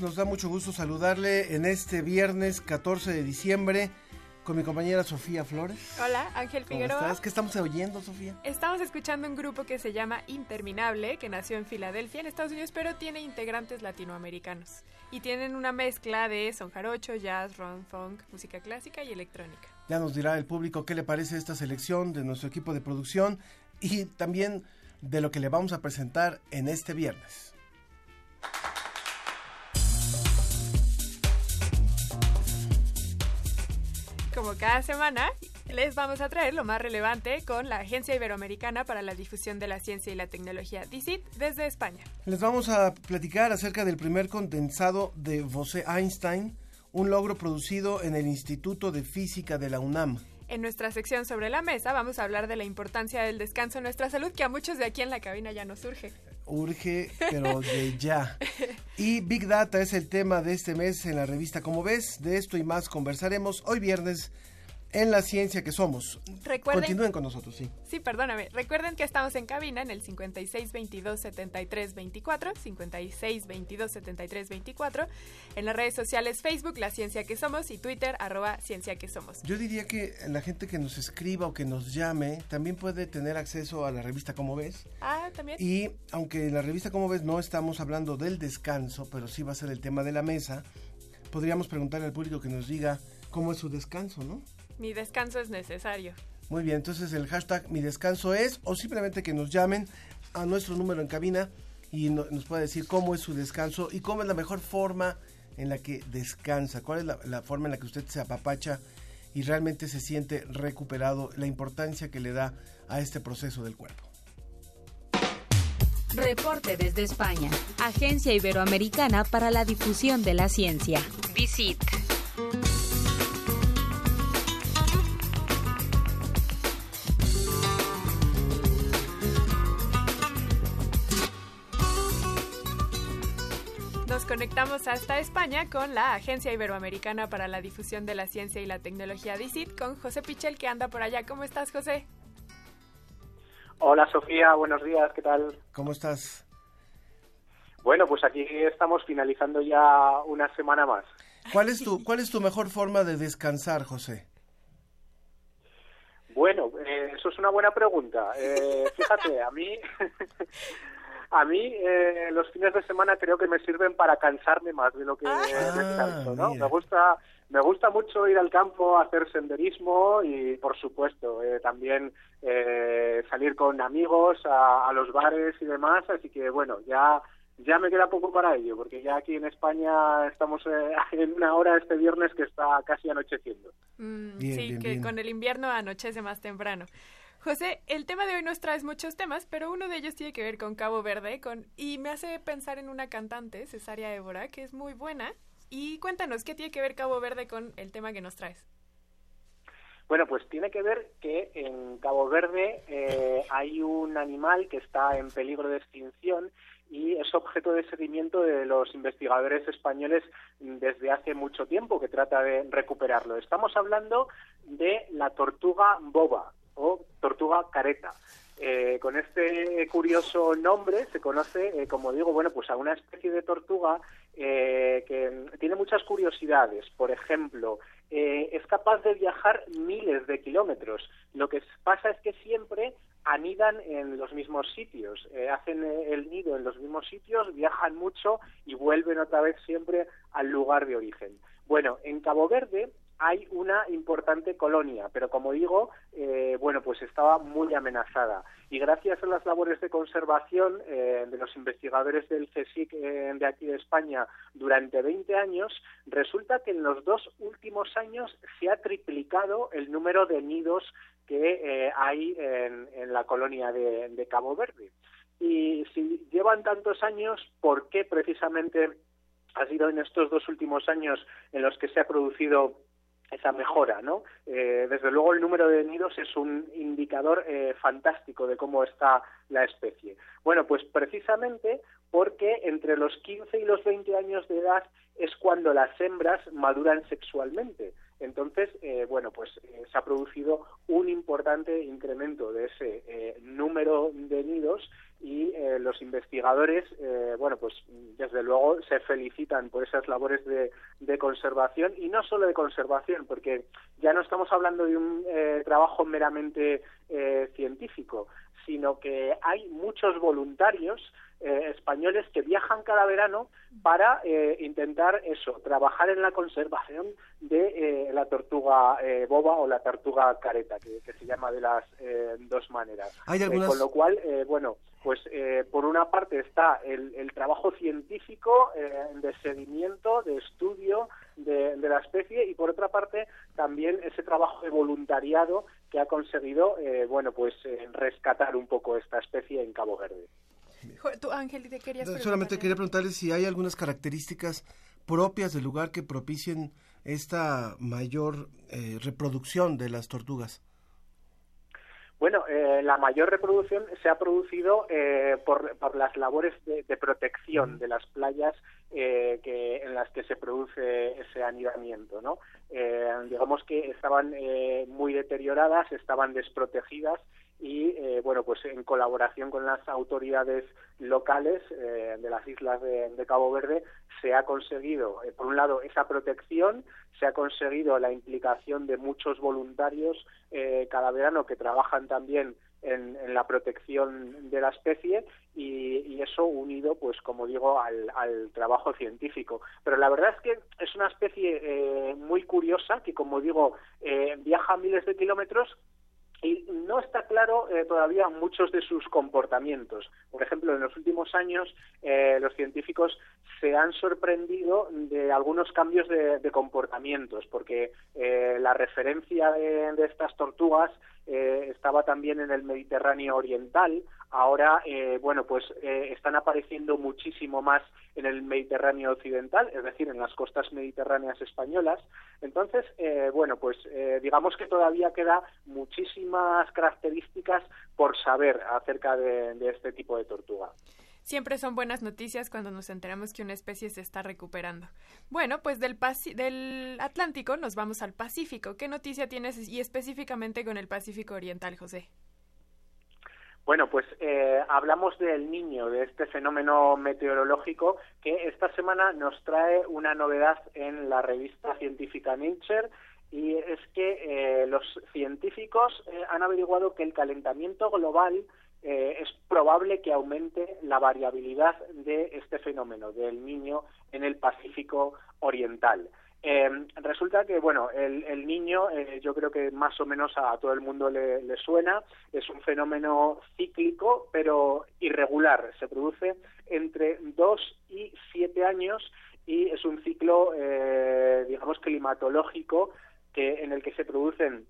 Nos da mucho gusto saludarle en este viernes 14 de diciembre con mi compañera Sofía Flores. Hola, Ángel ¿Cómo Figueroa. estás? ¿Qué estamos oyendo, Sofía? Estamos escuchando un grupo que se llama Interminable, que nació en Filadelfia, en Estados Unidos, pero tiene integrantes latinoamericanos. Y tienen una mezcla de son jarocho, jazz, rock, funk, música clásica y electrónica. Ya nos dirá el público qué le parece esta selección de nuestro equipo de producción y también de lo que le vamos a presentar en este viernes. Como cada semana, les vamos a traer lo más relevante con la Agencia Iberoamericana para la Difusión de la Ciencia y la Tecnología, DICIT, desde España. Les vamos a platicar acerca del primer condensado de Bose-Einstein, un logro producido en el Instituto de Física de la UNAM. En nuestra sección sobre la mesa vamos a hablar de la importancia del descanso en nuestra salud, que a muchos de aquí en la cabina ya nos surge. Urge, pero de ya. Y Big Data es el tema de este mes en la revista Como ves. De esto y más conversaremos hoy viernes en La Ciencia que Somos. Recuerden- Continúen con nosotros, sí. Sí, perdóname. Recuerden que estamos en cabina en el 56 22 73 24, 56 22 73 24, en las redes sociales Facebook, La Ciencia que Somos, y Twitter, arroba Ciencia que Somos. Yo diría que la gente que nos escriba o que nos llame también puede tener acceso a la revista Como ves. Ah, también. Y aunque en la revista Como ves no estamos hablando del descanso, pero sí va a ser el tema de la mesa, podríamos preguntarle al público que nos diga cómo es su descanso, ¿no? Mi descanso es necesario. Muy bien, entonces el hashtag mi descanso es o simplemente que nos llamen a nuestro número en cabina y no- nos pueda decir cómo es su descanso y cómo es la mejor forma en la que descansa, cuál es la, la forma en la que usted se apapacha y realmente se siente recuperado, la importancia que le da a este proceso del cuerpo. Reporte desde España. Agencia Iberoamericana para la Difusión de la Ciencia. DICIT. Conectamos hasta España con la Agencia Iberoamericana para la Difusión de la Ciencia y la Tecnología, DICIT, con José Pichel, que anda por allá. ¿Cómo estás, José? Hola Sofía, buenos días, ¿qué tal? ¿Cómo estás? Bueno, pues aquí estamos finalizando ya una semana más. ¿Cuál es tu, cuál es tu mejor forma de descansar, José? Bueno, eh, eso es una buena pregunta. Eh, fíjate, a mí, a mí eh, los fines de semana creo que me sirven para cansarme más de lo que descanso, ¿no? mira. Me gusta, me gusta mucho ir al campo a hacer senderismo y, por supuesto, eh, también eh, salir con amigos a, a los bares y demás. Así que, bueno, ya ya me queda poco para ello, porque ya aquí en España estamos eh, en una hora este viernes que está casi anocheciendo. Mm, Bien, sí, bien, que bien. con el invierno anochece más temprano. José, el tema de hoy nos trae muchos temas, pero uno de ellos tiene que ver con Cabo Verde con, y me hace pensar en una cantante, Cesaria Évora, que es muy buena. Y cuéntanos, ¿qué tiene que ver Cabo Verde con el tema que nos traes? Bueno, pues tiene que ver que en Cabo Verde eh, hay un animal que está en peligro de extinción y es objeto de seguimiento de los investigadores españoles desde hace mucho tiempo que trata de recuperarlo. Estamos hablando de la tortuga boba o tortuga careta. Eh, con este curioso nombre se conoce, eh, como digo, bueno, pues a una especie de tortuga eh, que tiene muchas curiosidades. Por ejemplo, es capaz de viajar miles de kilómetros. Lo que pasa es que siempre anidan en los mismos sitios, hacen el nido en los mismos sitios, viajan mucho y vuelven otra vez siempre al lugar de origen. Bueno, en Cabo Verde hay una importante colonia, pero como digo, eh, bueno, pues estaba muy amenazada. Y gracias a las labores de conservación eh, de los investigadores del CSIC eh, de aquí de España durante 20 años, resulta que en los dos últimos años se ha triplicado el número de nidos que hay en, la colonia de, de Cabo Verde. Y si llevan tantos años, ¿por qué precisamente ha sido en estos dos últimos años en los que se ha producido esa mejora, ¿no? Eh, desde luego el número de nidos es un indicador eh, fantástico de cómo está la especie. Bueno, pues precisamente porque entre los 15 y los 20 años de edad es cuando las hembras maduran sexualmente. Entonces, eh, bueno, pues se ha producido un importante incremento de ese número de nidos y eh, los investigadores, eh, bueno, pues desde luego se felicitan por esas labores de, conservación y no solo de conservación, porque ya no estamos hablando de un eh, trabajo meramente científico, sino que hay muchos voluntarios españoles que viajan cada verano para intentar eso, trabajar en la conservación de la tortuga boba o la tortuga careta, que, se llama de las dos maneras. con lo cual, bueno, pues eh, por una parte está el, trabajo científico eh, de seguimiento, de estudio de, la especie y por otra parte también ese trabajo de voluntariado que ha conseguido, eh, bueno, pues rescatar un poco esta especie en Cabo Verde. Tú, Ángel, te querías Solamente quería preguntarle si hay algunas características propias del lugar que propicien esta mayor reproducción de las tortugas. Bueno, eh, la mayor reproducción se ha producido eh, por, las labores de, protección de las playas eh, que, en las que se produce ese anidamiento, ¿no? digamos que estaban muy deterioradas, estaban desprotegidas y eh, bueno pues en colaboración con las autoridades locales eh, de las islas de, Cabo Verde se ha conseguido eh, por un lado esa protección se ha conseguido la implicación de muchos voluntarios cada verano que trabajan también en, la protección de la especie y, eso unido pues como digo al, al, trabajo científico. Pero la verdad es que es una especie muy curiosa que como digo viaja miles de kilómetros y no está claro eh, todavía muchos de sus comportamientos. Por ejemplo, en los últimos años eh, los científicos se han sorprendido de algunos cambios de, comportamientos, porque eh, la referencia de, estas tortugas estaba también en el Mediterráneo oriental. Ahora, bueno, pues están apareciendo muchísimo más en el Mediterráneo occidental, es decir, en las costas mediterráneas españolas. Entonces, bueno, pues digamos que todavía queda muchísimas características por saber acerca de, este tipo de tortuga. Siempre son buenas noticias cuando nos enteramos que una especie se está recuperando. Bueno, pues del, del Atlántico nos vamos al Pacífico. ¿Qué noticia tienes y específicamente con el Pacífico Oriental, José? Bueno, pues eh, hablamos del niño, de este fenómeno meteorológico que esta semana nos trae una novedad en la revista científica Nature y es que eh, los científicos eh, han averiguado que el calentamiento global eh, es probable que aumente la variabilidad de este fenómeno del niño en el Pacífico Oriental. Resulta que, bueno, el, niño, yo creo que más o menos a, todo el mundo le, suena, es un fenómeno cíclico, pero irregular. Se produce entre dos y siete años y es un ciclo, digamos, climatológico en el que se producen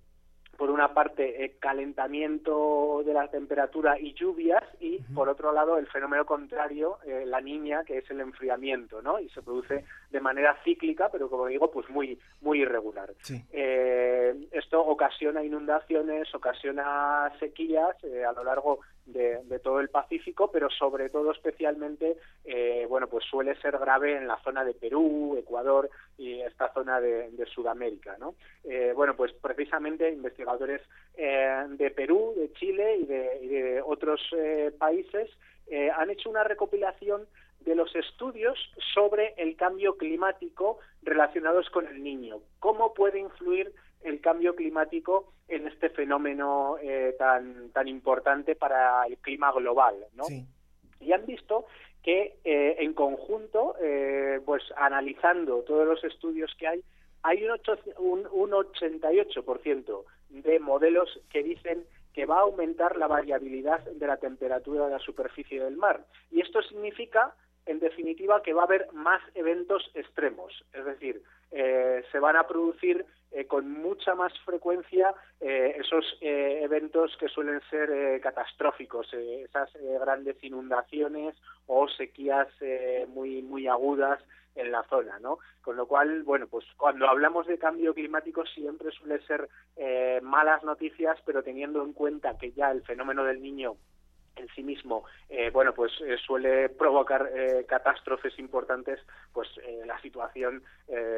por una parte eh, calentamiento de la temperatura y lluvias y por otro lado el fenómeno contrario eh, la niña que es el enfriamiento no y se produce de manera cíclica pero como digo pues muy muy irregular eh, esto ocasiona inundaciones ocasiona sequías a lo largo de, todo el Pacífico pero sobre todo especialmente bueno pues suele ser grave en la zona de Perú, Ecuador y esta zona de, Sudamérica, ¿no? bueno, pues precisamente investigadores de Perú, de Chile y de, otros países han hecho una recopilación de los estudios sobre el cambio climático relacionados con el niño. ¿Cómo puede influir el cambio climático en este fenómeno eh, tan, tan importante para el clima global, ¿no? Y han visto que eh, en conjunto, eh, pues analizando todos los estudios que hay, hay un, un, un 88% de modelos que dicen que va a aumentar la variabilidad de la temperatura de la superficie del mar. Y esto significa en definitiva, que va a haber más eventos extremos. Es decir, eh, se van a producir eh, con mucha más frecuencia eh, esos eventos que suelen ser catastróficos, esas grandes inundaciones o sequías muy, muy agudas en la zona, ¿no? Con lo cual, bueno, pues cuando hablamos de cambio climático siempre suele ser malas noticias, pero teniendo en cuenta que ya el fenómeno del niño en sí mismo, eh, bueno, pues eh, suele provocar eh, catástrofes importantes, pues la situación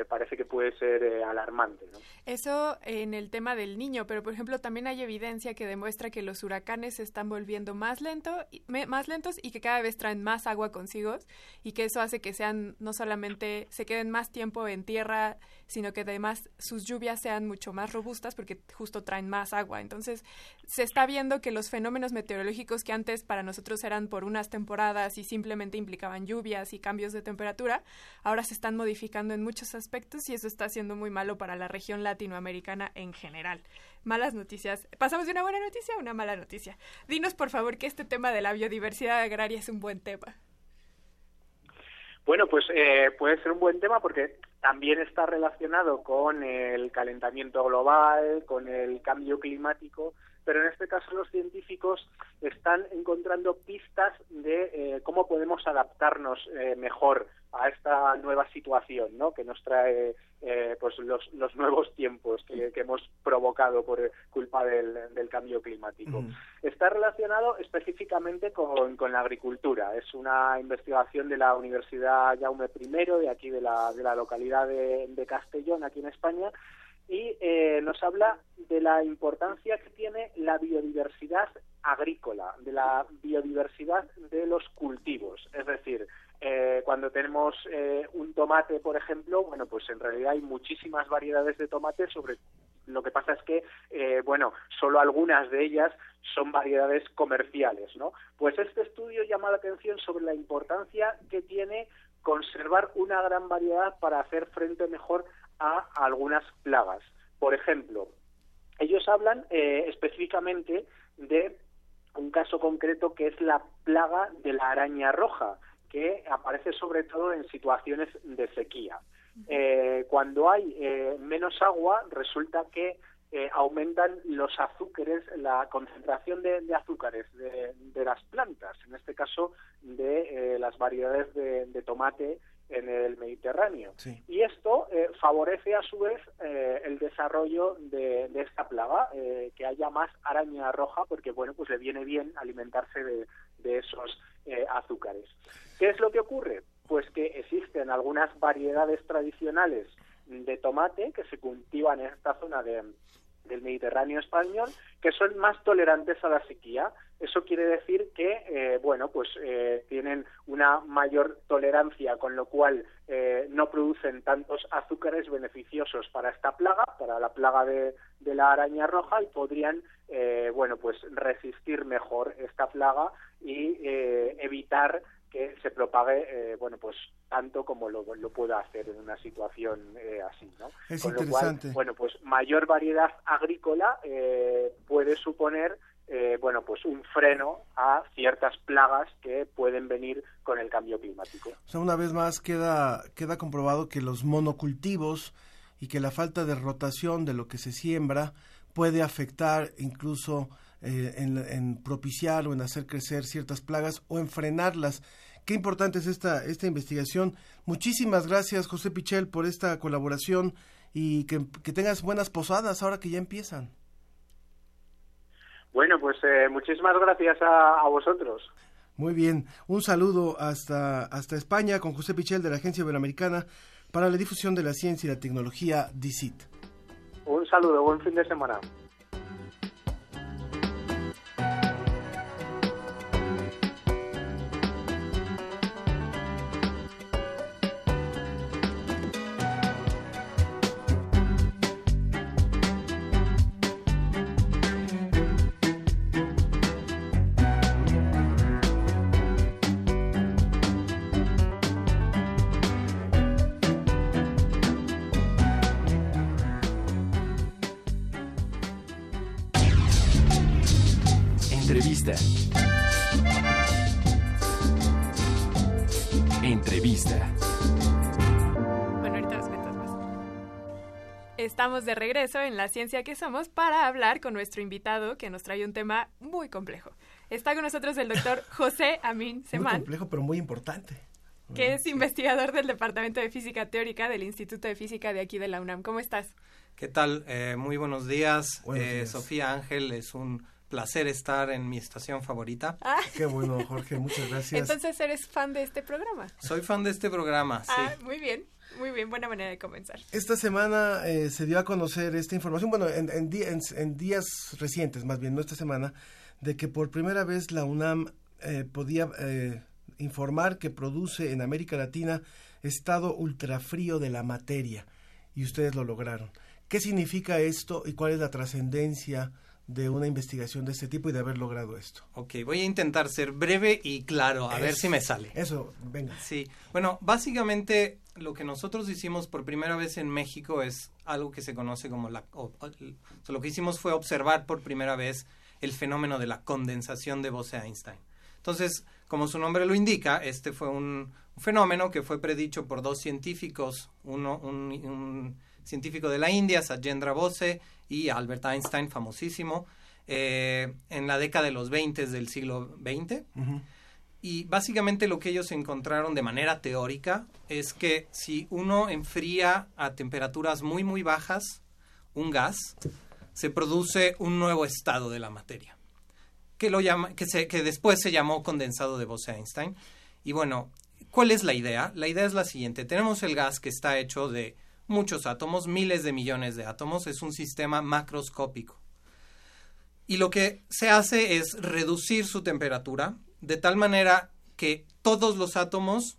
parece que puede ser alarmante. ¿no? Eso en el tema del niño, pero por ejemplo también hay evidencia que demuestra que los huracanes se están volviendo más, lento, más lentos y que cada vez traen más agua consigo y que eso hace que sean no solamente se queden más tiempo en tierra, sino que además sus lluvias sean mucho más robustas porque justo traen más agua. Entonces se está viendo que los fenómenos meteorológicos que antes para nosotros eran por unas temporadas y simplemente implicaban lluvias y cambios de temperatura, ahora se están modificando en muchos aspectos y eso está siendo muy malo para la región latinoamericana en general. Malas noticias. Pasamos de una buena noticia a una mala noticia. Dinos, por favor, que este tema de la biodiversidad agraria es un buen tema. Bueno, pues eh, puede ser un buen tema porque también está relacionado con el calentamiento global, con el cambio climático pero en este caso los científicos están encontrando pistas de eh, cómo podemos adaptarnos eh, mejor a esta nueva situación ¿no? que nos trae eh, pues los, nuevos tiempos que, hemos provocado por culpa del, cambio climático. Está relacionado específicamente con, la agricultura. Es una investigación de la Universidad Jaume I, de aquí de la, de la localidad de, de Castellón, aquí en España, y eh, nos habla de la importancia que tiene la biodiversidad agrícola, de la biodiversidad de los cultivos. Es decir, eh, cuando tenemos eh, un tomate, por ejemplo, bueno, pues en realidad hay muchísimas variedades de tomate sobre lo que pasa es que, bueno, solo algunas de ellas son variedades comerciales, ¿no? Pues este estudio llama la atención sobre la importancia que tiene conservar una gran variedad para hacer frente mejor a algunas plagas. Por ejemplo, ellos hablan eh, específicamente de un caso concreto que es la plaga de la araña roja, que aparece sobre todo en situaciones de sequía. Eh, cuando hay eh, menos agua, resulta que aumentan los azúcares, la concentración de, azúcares de, las plantas, en este caso de las variedades de tomate en el Mediterráneo. Y esto eh, favorece a su vez eh, el desarrollo de, esta plaga, eh, que haya más araña roja, porque bueno, pues le viene bien alimentarse de, esos azúcares. ¿Qué es lo que ocurre? Pues que existen algunas variedades tradicionales de tomate que se cultivan en esta zona de, del Mediterráneo español que son más tolerantes a la sequía. Eso quiere decir que, eh, bueno, pues eh, tienen una mayor tolerancia, con lo cual eh, no producen tantos azúcares beneficiosos para esta plaga, para la plaga de, de la araña roja, y podrían, bueno, pues resistir mejor esta plaga y evitar que se propague, eh, bueno, pues tanto como lo, lo pueda hacer en una situación eh, así, ¿no? Es interesante. bueno, pues mayor variedad agrícola eh, puede suponer, bueno, pues un freno a ciertas plagas que pueden venir con el cambio climático. O sea, una vez más queda, queda comprobado que los monocultivos y que la falta de rotación de lo que se siembra puede afectar incluso eh, en, propiciar o en hacer crecer ciertas plagas o en frenarlas. Qué importante es esta, esta investigación. Muchísimas gracias, José Pichel, por esta colaboración y que, tengas buenas posadas ahora que ya empiezan. Bueno, pues eh, muchísimas gracias a, vosotros. Muy bien, un saludo hasta, hasta España con José Pichel de la Agencia Iberoamericana para la difusión de la ciencia y la tecnología DICIT. Un saludo, buen fin de semana. Estamos de regreso en La Ciencia que Somos para hablar con nuestro invitado que nos trae un tema muy complejo. Está con nosotros el doctor José Amin Muy Semán, complejo, pero muy importante. que es investigador del Departamento de Física Teórica del Instituto de Física de aquí de la UNAM. ¿Cómo estás? ¿Qué tal? Eh, muy buenos días. Buenos Eh, días. Sofía Ángel, es un placer estar en mi estación favorita. Ah, Qué bueno, Jorge, muchas gracias. entonces eres fan de este programa. Soy fan de este programa, sí. Ah, muy bien, muy bien, buena manera de comenzar. Esta semana eh, se dio a conocer esta información, bueno, en, en en- en días recientes, más bien, no esta semana, de que por primera vez la UNAM eh, podía eh, informar que produce en América Latina estado ultrafrío de la materia, y ustedes lo lograron. ¿Qué significa esto y cuál es la trascendencia de una investigación de este tipo y de haber logrado esto? Ok, voy a intentar ser breve y claro, a ver si me sale. Eso, venga. Sí, bueno, básicamente lo que nosotros hicimos por primera vez en México es algo que se conoce como la... o- o- o sea, lo que hicimos fue observar por primera vez el fenómeno de la condensación de Bose-Einstein. Entonces, como su nombre lo indica, este fue un, un fenómeno que fue predicho por dos científicos, uno, un, un científico de la India, Satyendra Bose, y Albert Einstein, famosísimo, eh, en la década de los 20 del siglo XX. Ujú. Y básicamente lo que ellos encontraron de manera teórica es que si uno enfría a temperaturas muy muy bajas un gas, se produce un nuevo estado de la materia, que, lo llama, que, se, que después se llamó condensado de Bose-Einstein. Y bueno, ¿cuál es la idea? La idea es la siguiente. Tenemos el gas que está hecho de muchos átomos, miles de millones de átomos, es un sistema macroscópico. Y lo que se hace es reducir su temperatura de tal manera que todos los átomos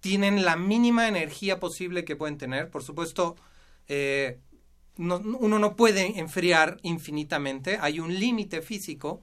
tienen la mínima energía posible que pueden tener. Por supuesto, eh, no- uno no puede enfriar infinitamente, hay un límite físico,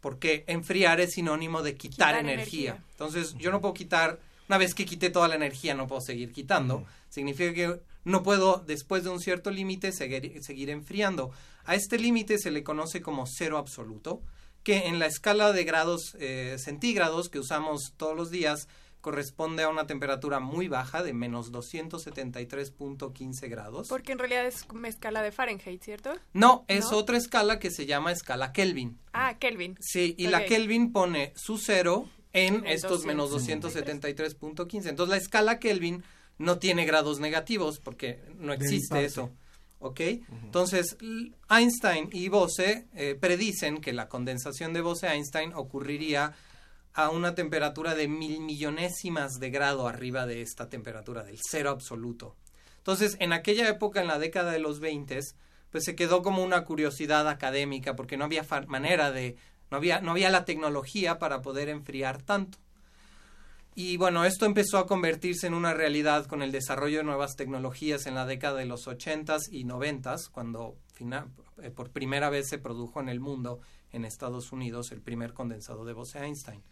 porque enfriar es sinónimo de quitar, Quitar energía. energía. Entonces, yo no puedo quitar, una vez que quité toda la energía, no puedo seguir quitando. Significa que no puedo, después de un cierto límite, seguir, seguir enfriando. A este límite se le conoce como cero absoluto, que en la escala de grados eh, centígrados que usamos todos los días corresponde a una temperatura muy baja de menos 273.15 grados. Porque en realidad es una escala de Fahrenheit, ¿cierto? No, es ¿No? otra escala que se llama escala Kelvin. Ah, Kelvin. Sí, y la. Kelvin pone su cero en estos menos 273. 273.15. Entonces la escala Kelvin no tiene grados negativos porque no existe eso. ¿Ok? Entonces Einstein y Bose eh, predicen que la condensación de Bose-Einstein ocurriría a una temperatura de mil millonésimas de grado arriba de esta temperatura, del cero absoluto. Entonces, en aquella época, en la década de los 20, pues se quedó como una curiosidad académica porque no había manera de, no había, no había la tecnología para poder enfriar tanto. Y bueno, esto empezó a convertirse en una realidad con el desarrollo de nuevas tecnologías en la década de los 80s y 90s, cuando fina- eh, por primera vez se produjo en el mundo, en Estados Unidos, el primer condensado de Bose-Einstein.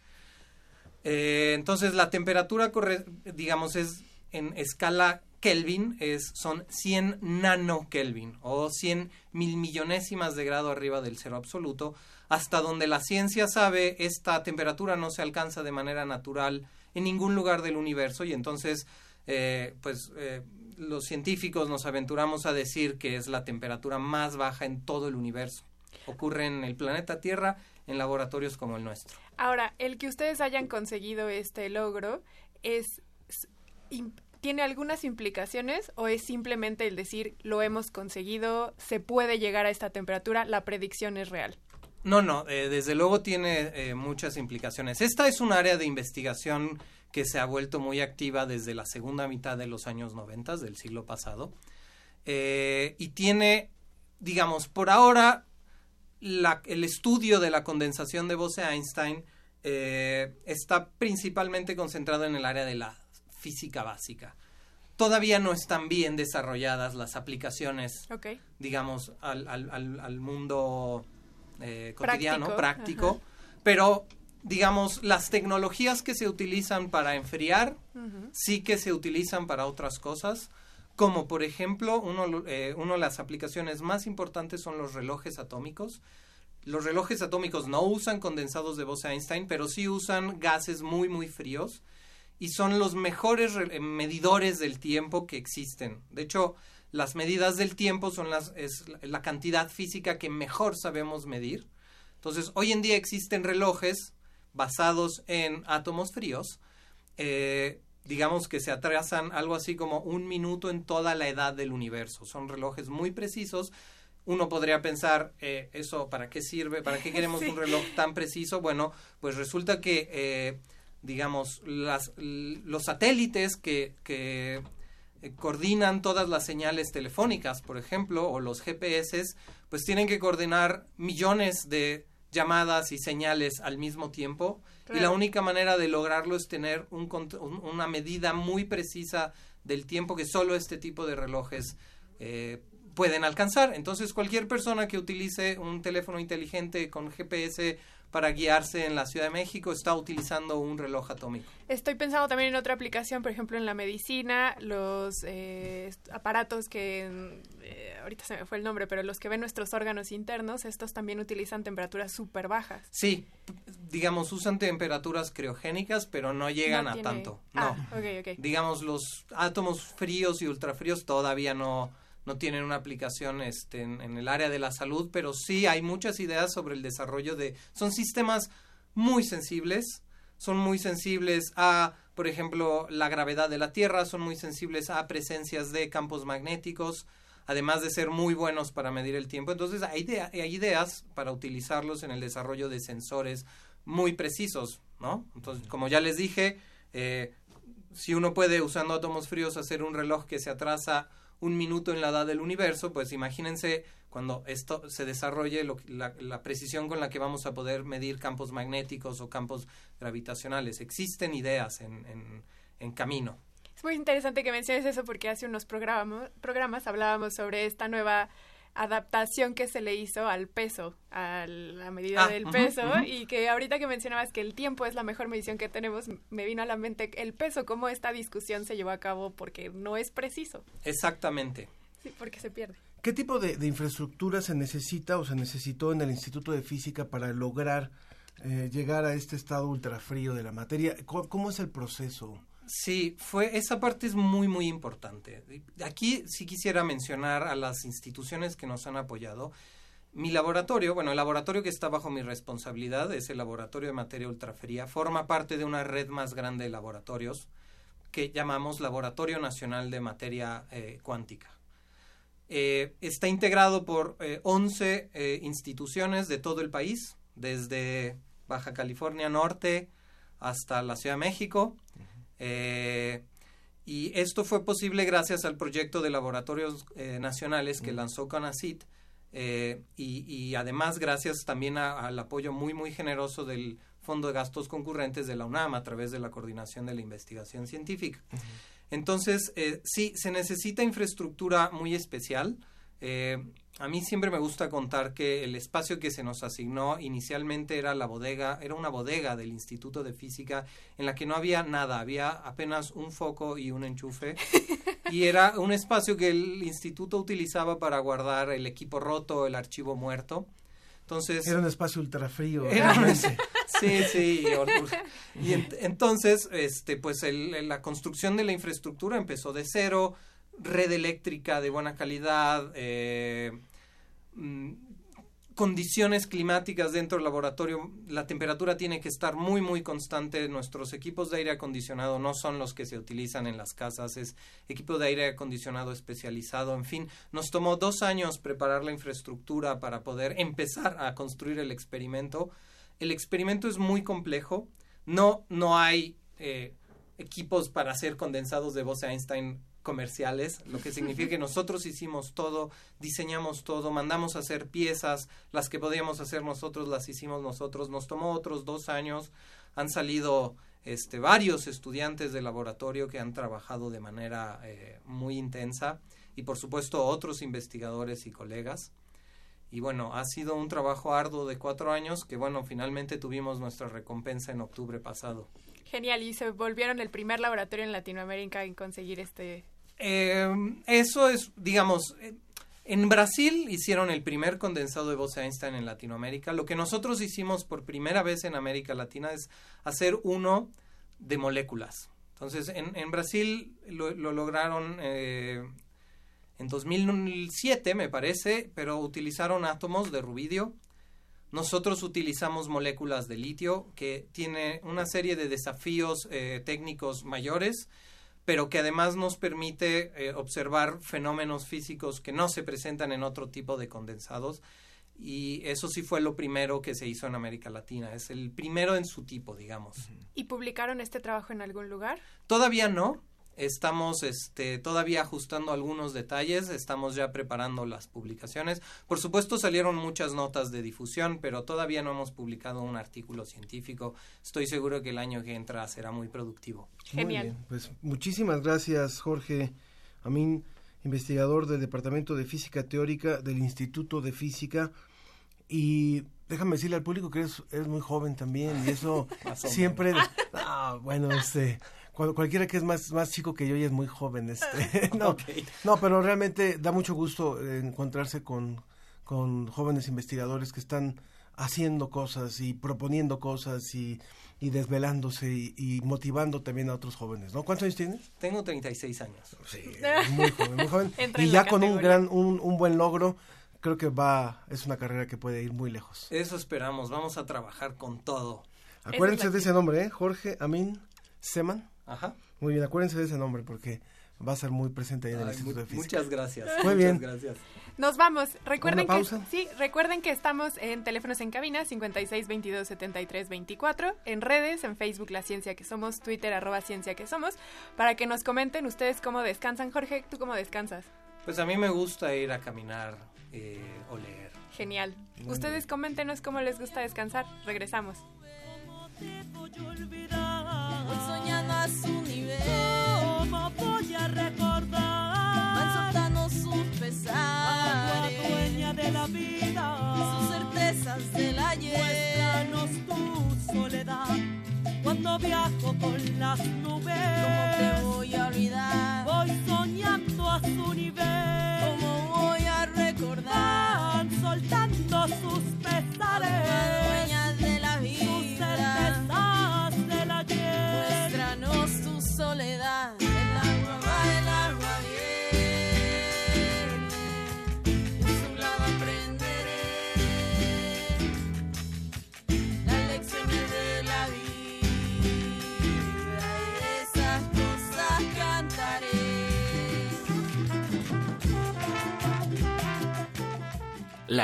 Eh, entonces, la temperatura, corre- digamos, es en escala Kelvin, es, son 100 nano Kelvin o 100 mil millonésimas de grado arriba del cero absoluto. Hasta donde la ciencia sabe, esta temperatura no se alcanza de manera natural en ningún lugar del universo y entonces, eh, pues, eh, los científicos nos aventuramos a decir que es la temperatura más baja en todo el universo. Ocurre en el planeta Tierra en laboratorios como el nuestro. Ahora, el que ustedes hayan conseguido este logro es, tiene algunas implicaciones o es simplemente el decir lo hemos conseguido, se puede llegar a esta temperatura, la predicción es real. No, no, eh, desde luego tiene eh, muchas implicaciones. Esta es un área de investigación que se ha vuelto muy activa desde la segunda mitad de los años 90 del siglo pasado. Eh, y tiene, digamos, por ahora, el estudio de la condensación de Bose-Einstein está principalmente concentrado en el área de la física básica. Todavía no están bien desarrolladas las aplicaciones digamos, al, al, al, al mundo eh, cotidiano, Práctico, pero digamos, las tecnologías que se utilizan para enfriar sí que se utilizan para otras cosas, como por ejemplo, uno, eh, una de las aplicaciones más importantes son los relojes atómicos. Los relojes atómicos no usan condensados de Bose-Einstein, pero sí usan gases muy, muy fríos y son los mejores re- eh, medidores del tiempo que existen. De hecho, las medidas del tiempo son las, es la- la cantidad física que mejor sabemos medir. Entonces, hoy en día existen relojes basados en átomos fríos, eh, digamos que se atrasan algo así como un minuto en toda la edad del universo. Son relojes muy precisos. Uno podría pensar, eh, ¿eso para qué sirve? ¿Para qué queremos Sí. un reloj tan preciso? Bueno, pues resulta que, eh, digamos, las, los satélites que, que eh, coordinan todas las señales telefónicas, por ejemplo, o los GPS, pues tienen que coordinar millones de llamadas y señales al mismo tiempo. Y la única manera de lograrlo es tener un- una medida muy precisa del tiempo que solo este tipo de relojes eh, pueden alcanzar. Entonces, cualquier persona que utilice un teléfono inteligente con GPS para guiarse en la Ciudad de México está utilizando un reloj atómico. Estoy pensando también en otra aplicación, por ejemplo, en la medicina, los eh, aparatos que, eh, ahorita se me fue el nombre, pero los que ven nuestros órganos internos, estos también utilizan temperaturas súper bajas. Sí, digamos, usan temperaturas criogénicas, pero no llegan No a tanto. Ah, no. ok, ok. Digamos, los átomos fríos y ultrafríos todavía no, no tienen una aplicación este, en, en el área de la salud, pero sí hay muchas ideas sobre el desarrollo de... Son sistemas muy sensibles, son muy sensibles a, por ejemplo, la gravedad de la Tierra, son muy sensibles a presencias de campos magnéticos, además de ser muy buenos para medir el tiempo. Entonces hay, idea- hay ideas para utilizarlos en el desarrollo de sensores muy precisos, ¿no? Entonces, como ya les dije, eh, si uno puede usando átomos fríos hacer un reloj que se atrasa un minuto en la edad del universo, pues imagínense cuando esto se desarrolle lo la, la precisión con la que vamos a poder medir campos magnéticos o campos gravitacionales. Existen ideas en, en- en camino. Es muy interesante que menciones eso porque hace unos programa- programas hablábamos sobre esta nueva adaptación que se le hizo al peso, a la medida Ah, del peso, y que ahorita que mencionabas que el tiempo es la mejor medición que tenemos, me vino a la mente el peso, cómo esta discusión se llevó a cabo porque no es preciso, Exactamente. sí, porque se pierde. ¿Qué tipo de, de infraestructura se necesita o se necesitó en el Instituto de Física para lograr eh, llegar a este estado ultrafrío de la materia? ¿Cómo, cómo es el proceso? Sí, fue esa parte es muy muy importante. Aquí sí quisiera mencionar a las instituciones que nos han apoyado. Mi laboratorio, bueno, el laboratorio que está bajo mi responsabilidad es el laboratorio de materia ultrafría, forma parte de una red más grande de laboratorios que llamamos Laboratorio Nacional de Materia eh, Cuántica. Eh, está integrado por eh, 11 eh, instituciones de todo el país, desde Baja California Norte hasta la Ciudad de México. Eh, y esto fue posible gracias al proyecto de laboratorios eh, nacionales que lanzó CONACIT eh, y, y además gracias también a- al apoyo muy muy generoso del Fondo de Gastos Concurrentes de la UNAM a través de la Coordinación de la Investigación Científica. Entonces, eh, sí, se necesita infraestructura muy especial. Eh, a mí siempre me gusta contar que el espacio que se nos asignó inicialmente era la bodega, era una bodega del Instituto de Física en la que no había nada, había apenas un foco y un enchufe. y era un espacio que el instituto utilizaba para guardar el equipo roto, el archivo muerto. Entonces, Era un espacio ultrafrío. era sí, sí. Y ent- entonces, este, pues el- la construcción de la infraestructura empezó de cero, red eléctrica de buena calidad, eh, mm, condiciones climáticas dentro del laboratorio, la temperatura tiene que estar muy, muy constante. Nuestros equipos de aire acondicionado no son los que se utilizan en las casas, es equipo de aire acondicionado especializado. En fin, nos tomó dos años preparar la infraestructura para poder empezar a construir el experimento. El experimento es muy complejo. No, no hay eh, equipos para hacer condensados de Bose-Einstein comerciales, lo que significa que nosotros hicimos todo, diseñamos todo, mandamos a hacer piezas, las que podíamos hacer nosotros las hicimos nosotros, nos tomó otros dos años, han salido este, varios estudiantes del laboratorio que han trabajado de manera eh, muy intensa y por supuesto otros investigadores y colegas. Y bueno, ha sido un trabajo arduo de cuatro años que bueno, finalmente tuvimos nuestra recompensa en octubre pasado. Genial, y se volvieron el primer laboratorio en Latinoamérica en conseguir este... Eh, eso es, digamos, eh, en Brasil hicieron el primer condensado de Bose-Einstein en Latinoamérica. Lo que nosotros hicimos por primera vez en América Latina es hacer uno de moléculas. Entonces, en, en Brasil lo, lo lograron eh, en 2007, me parece, pero utilizaron átomos de rubidio nosotros utilizamos moléculas de litio que tiene una serie de desafíos eh, técnicos mayores, pero que además nos permite eh, observar fenómenos físicos que no se presentan en otro tipo de condensados. Y eso sí fue lo primero que se hizo en América Latina. Es el primero en su tipo, digamos. ¿Y publicaron este trabajo en algún lugar? Todavía no. Estamos este, todavía ajustando algunos detalles, estamos ya preparando las publicaciones. Por supuesto salieron muchas notas de difusión, pero todavía no hemos publicado un artículo científico. Estoy seguro que el año que entra será muy productivo. Genial. Pues muchísimas gracias, Jorge Amin, investigador del Departamento de Física Teórica del Instituto de Física. Y déjame decirle al público que eres, eres muy joven también, y eso siempre... Ah, bueno, este cualquiera que es más, más chico que yo y es muy joven. Este, no, no, pero realmente da mucho gusto encontrarse con, con jóvenes investigadores que están haciendo cosas y proponiendo cosas y, y desvelándose y, motivando también a otros jóvenes, ¿no? ¿Cuántos años tienes? Tengo 36 años. Sí, muy joven, muy joven. y ya con un gran, un, un buen logro, creo que va, es una carrera que puede ir muy lejos. Eso esperamos, vamos a trabajar con todo. Acuérdense de ese nombre, ¿eh? Jorge Amin Seman. Ajá. Muy bien, acuérdense de ese nombre porque va a ser muy presente ahí en el Instituto de Física. Muchas gracias. Muy muchas bien. gracias. Nos vamos. Recuerden ¿Una pausa? que sí, recuerden que estamos en teléfonos en cabina 56 22 73 24, en redes, en Facebook La Ciencia que Somos, Twitter arroba Ciencia que Somos, para que nos comenten ustedes cómo descansan. Jorge, ¿tú cómo descansas? Pues a mí me gusta ir a caminar eh, o leer. Genial. Muy ustedes coméntenos cómo les gusta descansar. Regresamos. Voy soñando a su nivel. ¿Cómo voy a recordar? Van soltando sus pesares. dueña de la vida. Sus certezas del ayer. Muéstranos tu soledad. Cuando viajo con las nubes. ¿Cómo te voy a olvidar? Voy soñando a su nivel.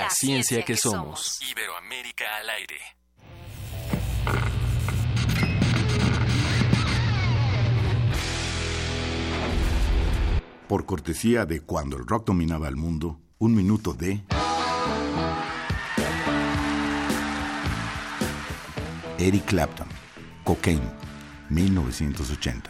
La, ciencia, que, somos. Iberoamérica al aire. Por cortesía de Cuando el rock dominaba el mundo, un minuto de... Eric Clapton, Cocaine, 1980.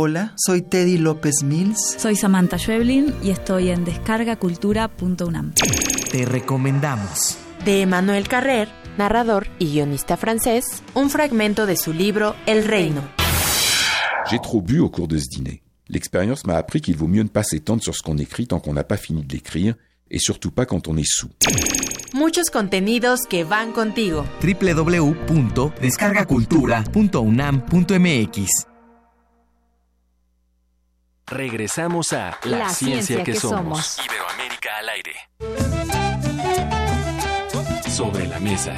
Hola, soy Teddy López Mills. Soy Samantha Schweblin y estoy en descargacultura.unam. Te recomendamos. De Emmanuel Carrer, narrador y guionista francés, un fragmento de su libro El Reino. J'ai trop bu au cours de ce dîner. L'expérience m'a appris qu'il vaut mieux ne pas s'étendre sur ce qu'on écrit tant qu'on n'a pas fini de l'écrire, et surtout pas quand on est sous. Muchos contenidos que van contigo. www.descargacultura.unam.mx Regresamos a La, ciencia, que, somos. Iberoamérica al aire. Sobre la mesa.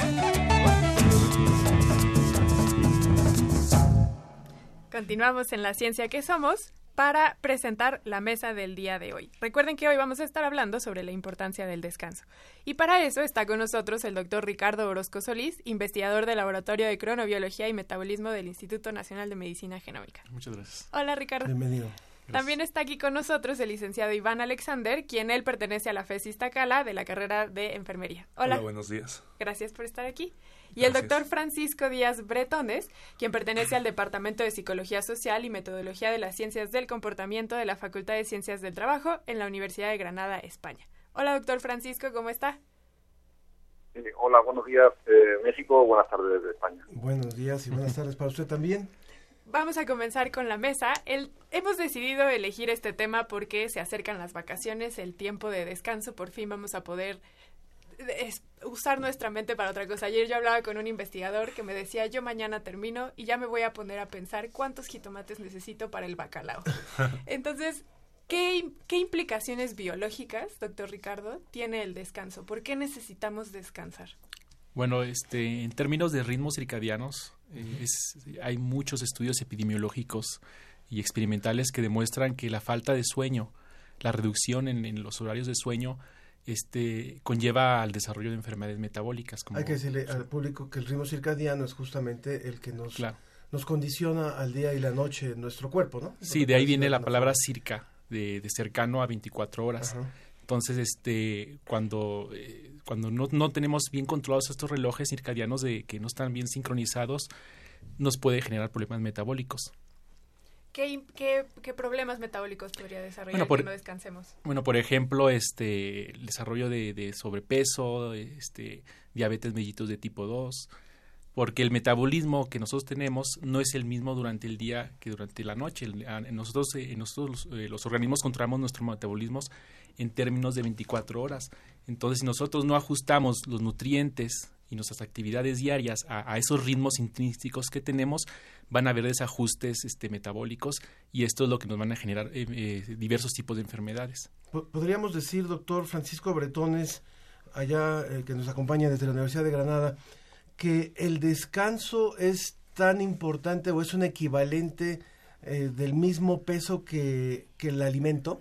Continuamos en La ciencia que somos para presentar la mesa del día de hoy. Recuerden que hoy vamos a estar hablando sobre la importancia del descanso. Y para eso está con nosotros el doctor Ricardo Orozco Solís, investigador del Laboratorio de Cronobiología y Metabolismo del Instituto Nacional de Medicina Genómica. Muchas gracias. Hola Ricardo. Bienvenido. También está aquí con nosotros el licenciado Iván Alexander, quien él pertenece a la FES Iztacala de la carrera de enfermería. Hola. Hola, buenos días. Gracias por estar aquí. Y el doctor Francisco Díaz Bretones, quien pertenece al Departamento de Psicología Social y Metodología de las Ciencias del Comportamiento de la Facultad de Ciencias del Trabajo en la Universidad de Granada, España. Hola, doctor Francisco, ¿cómo está? Eh, hola, buenos días eh, México, buenas tardes de España. Buenos días y buenas tardes para usted también. Vamos a comenzar con la mesa. El, hemos decidido elegir este tema porque se acercan las vacaciones, el tiempo de descanso, por fin vamos a poder es, usar nuestra mente para otra cosa. Ayer yo hablaba con un investigador que me decía, yo mañana termino y ya me voy a poner a pensar cuántos jitomates necesito para el bacalao. Entonces, ¿qué, ¿qué implicaciones biológicas, doctor Ricardo, tiene el descanso? ¿Por qué necesitamos descansar? Bueno, este, en términos de ritmos circadianos, eh, es, hay muchos estudios epidemiológicos y experimentales que demuestran que la falta de sueño, la reducción en, en los horarios de sueño, este, conlleva al desarrollo de enfermedades metabólicas. Como, Hay que decirle al público que el ritmo circadiano es justamente el que nos, nos condiciona al día y la noche en nuestro cuerpo, ¿no? Sí, de ahí viene la palabra circa, de, de cercano a 24 horas. Ajá. Entonces, este, cuando, eh, cuando no, no, tenemos bien controlados estos relojes circadianos de que no están bien sincronizados, nos puede generar problemas metabólicos. ¿Qué, qué, qué problemas metabólicos podría desarrollar bueno, por, que no descansemos? Bueno, por ejemplo, este, el desarrollo de, de sobrepeso, este, diabetes mellitus de tipo 2, porque el metabolismo que nosotros tenemos no es el mismo durante el día que durante la noche. Nosotros, eh, nosotros los, eh, los, organismos controlamos nuestros metabolismos en términos de 24 horas. Entonces, si nosotros no ajustamos los nutrientes y nuestras actividades diarias a, esos ritmos intrínsecos que tenemos, van a haber desajustes este, metabólicos y esto es lo que nos van a generar eh, eh, diversos tipos de enfermedades. Podríamos decir, doctor Francisco Bretones, allá eh, que nos acompaña desde la Universidad de Granada, que el descanso es tan importante o es un equivalente eh, del mismo peso que, que, el alimento?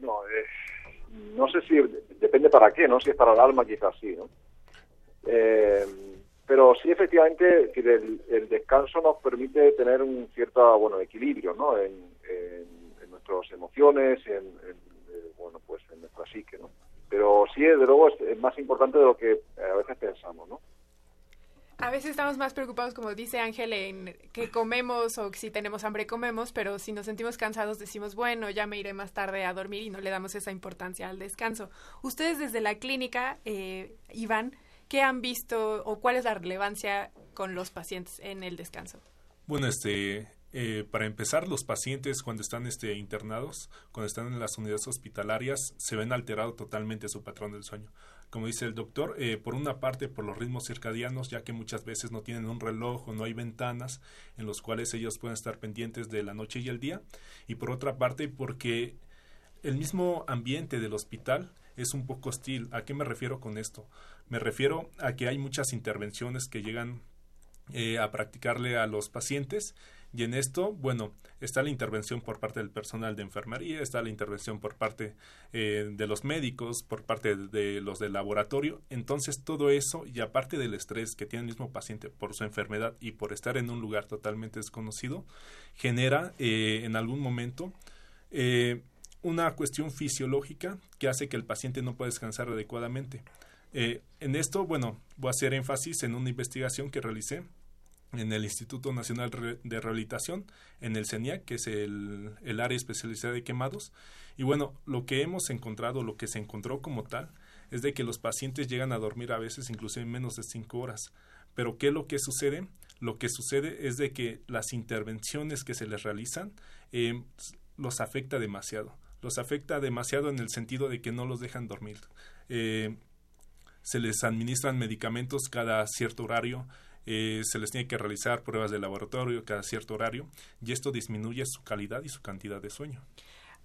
Bueno, eh, no sé si depende para qué, ¿no? Si es para el alma, quizás sí, ¿no? Eh, pero sí, efectivamente, el, el, descanso nos permite tener un cierto, bueno, equilibrio, ¿no? En, nuestras emociones, en, en, bueno, pues en nuestra psique, ¿no? pero sí, desde luego, es, es, más importante de lo que a veces pensamos, ¿no? A veces estamos más preocupados, como dice Ángel, en que comemos o si tenemos hambre comemos, pero si nos sentimos cansados decimos, bueno, ya me iré más tarde a dormir y no le damos esa importancia al descanso. Ustedes desde la clínica, eh, Iván, ¿qué han visto o cuál es la relevancia con los pacientes en el descanso? Bueno, este, eh, para empezar, los pacientes cuando están este, internados, cuando están en las unidades hospitalarias, se ven alterado totalmente su patrón del sueño. Como dice el doctor, eh, por una parte por los ritmos circadianos, ya que muchas veces no tienen un reloj o no hay ventanas en los cuales ellos pueden estar pendientes de la noche y el día, y por otra parte porque el mismo ambiente del hospital es un poco hostil. ¿A qué me refiero con esto? Me refiero a que hay muchas intervenciones que llegan eh, a practicarle a los pacientes y en esto, bueno, está la intervención por parte del personal de enfermería, está la intervención por parte eh, de los médicos, por parte de, de, los del laboratorio. Entonces, todo eso, y aparte del estrés que tiene el mismo paciente por su enfermedad y por estar en un lugar totalmente desconocido, genera eh, en algún momento eh, una cuestión fisiológica que hace que el paciente no pueda descansar adecuadamente. en esto, bueno, voy a hacer énfasis en una investigación que realicé en el Instituto Nacional de Rehabilitación, en el CENIAC, que es el, el, área especializada de quemados. Y bueno, lo que hemos encontrado, lo que se encontró como tal, es de que los pacientes llegan a dormir a veces incluso en menos de cinco horas. Pero ¿qué es lo que sucede? Lo que sucede es de que las intervenciones que se les realizan eh, los afecta demasiado. Los afecta demasiado en el sentido de que no los dejan dormir. Eh, se les administran medicamentos cada cierto horario, eh, se les tiene que realizar pruebas de laboratorio cada cierto horario y esto disminuye su calidad y su cantidad de sueño.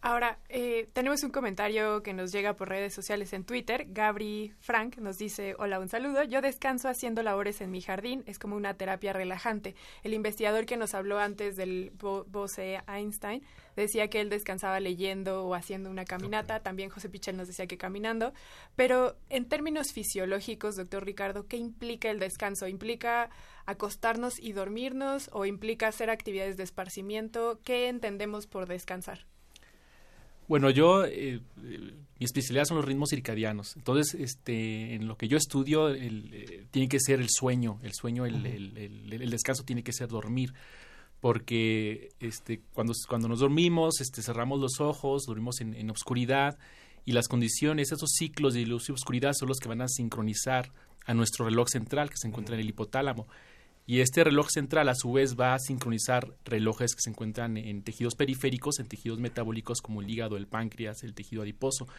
Ahora, eh, tenemos un comentario que nos llega por redes sociales en Twitter. Gabri Frank nos dice, hola, un saludo. Yo descanso haciendo labores en mi jardín. Es como una terapia relajante. El investigador que nos habló antes del Bose Einstein decía que él descansaba leyendo o haciendo una caminata. También José Pichel nos decía que caminando. Pero en términos fisiológicos, doctor Ricardo, ¿qué implica el descanso? ¿Implica acostarnos y dormirnos o implica hacer actividades de esparcimiento? ¿Qué entendemos por descansar? Bueno, yo, eh, mi especialidad son los ritmos circadianos. Entonces, este, en lo que yo estudio, el, eh, tiene que ser el sueño, el sueño, el, el, el, descanso tiene que ser dormir. Porque este, cuando, cuando nos dormimos, este, cerramos los ojos, dormimos en, en obscuridad y las condiciones, esos ciclos de luz y oscuridad son los que van a sincronizar a nuestro reloj central que se encuentra en el hipotálamo. Y este reloj central a su vez va a sincronizar relojes que se encuentran en tejidos periféricos, en tejidos metabólicos como el hígado, el páncreas, el tejido adiposo.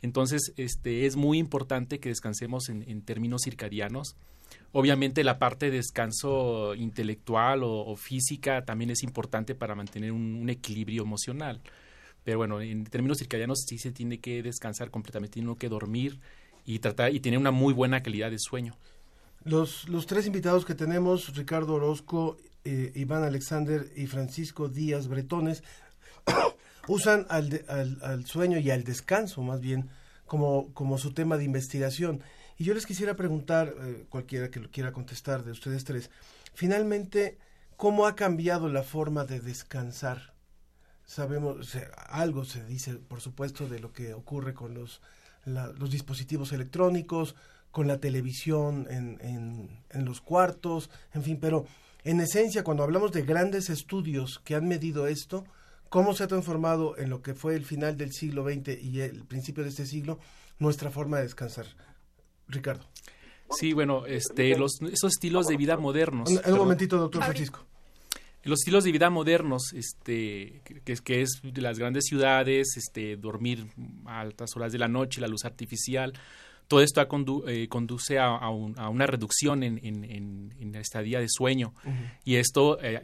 Entonces, este, es muy importante que descansemos en, términos circadianos. Obviamente la parte de descanso intelectual o, física también es importante para mantener un, equilibrio emocional. Pero bueno, en términos circadianos sí se tiene que descansar completamente, tiene que dormir y tratar y tener una muy buena calidad de sueño. Los, tres invitados que tenemos, Ricardo Orozco, eh, Iván Alexander y Francisco Díaz Bretones, usan al, al, sueño y al descanso más bien como, su tema de investigación. Y yo les quisiera preguntar, eh, cualquiera que lo quiera contestar de ustedes tres, finalmente, ¿cómo ha cambiado la forma de descansar? Sabemos, algo se dice, por supuesto, de lo que ocurre con los, los dispositivos electrónicos, con la televisión en, en, los cuartos, en fin, pero en esencia cuando hablamos de grandes estudios que han medido esto, cómo se ha transformado en lo que fue el final del siglo XX y el principio de este siglo nuestra forma de descansar. Ricardo. Sí, bueno, este, los, esos estilos de vida modernos. En, un momentito, doctor Francisco. Los estilos de vida modernos, este, que, que es de las grandes ciudades, este, dormir a altas horas de la noche, la luz artificial, todo esto eh, conduce a, una reducción en, la estadía de sueño. Y esto eh,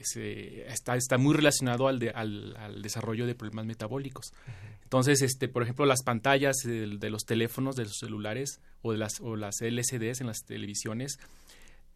está, está muy relacionado al, al, desarrollo de problemas metabólicos. Entonces, este, por ejemplo, las pantallas de, los teléfonos, de los celulares o de las, o las LCDs en las televisiones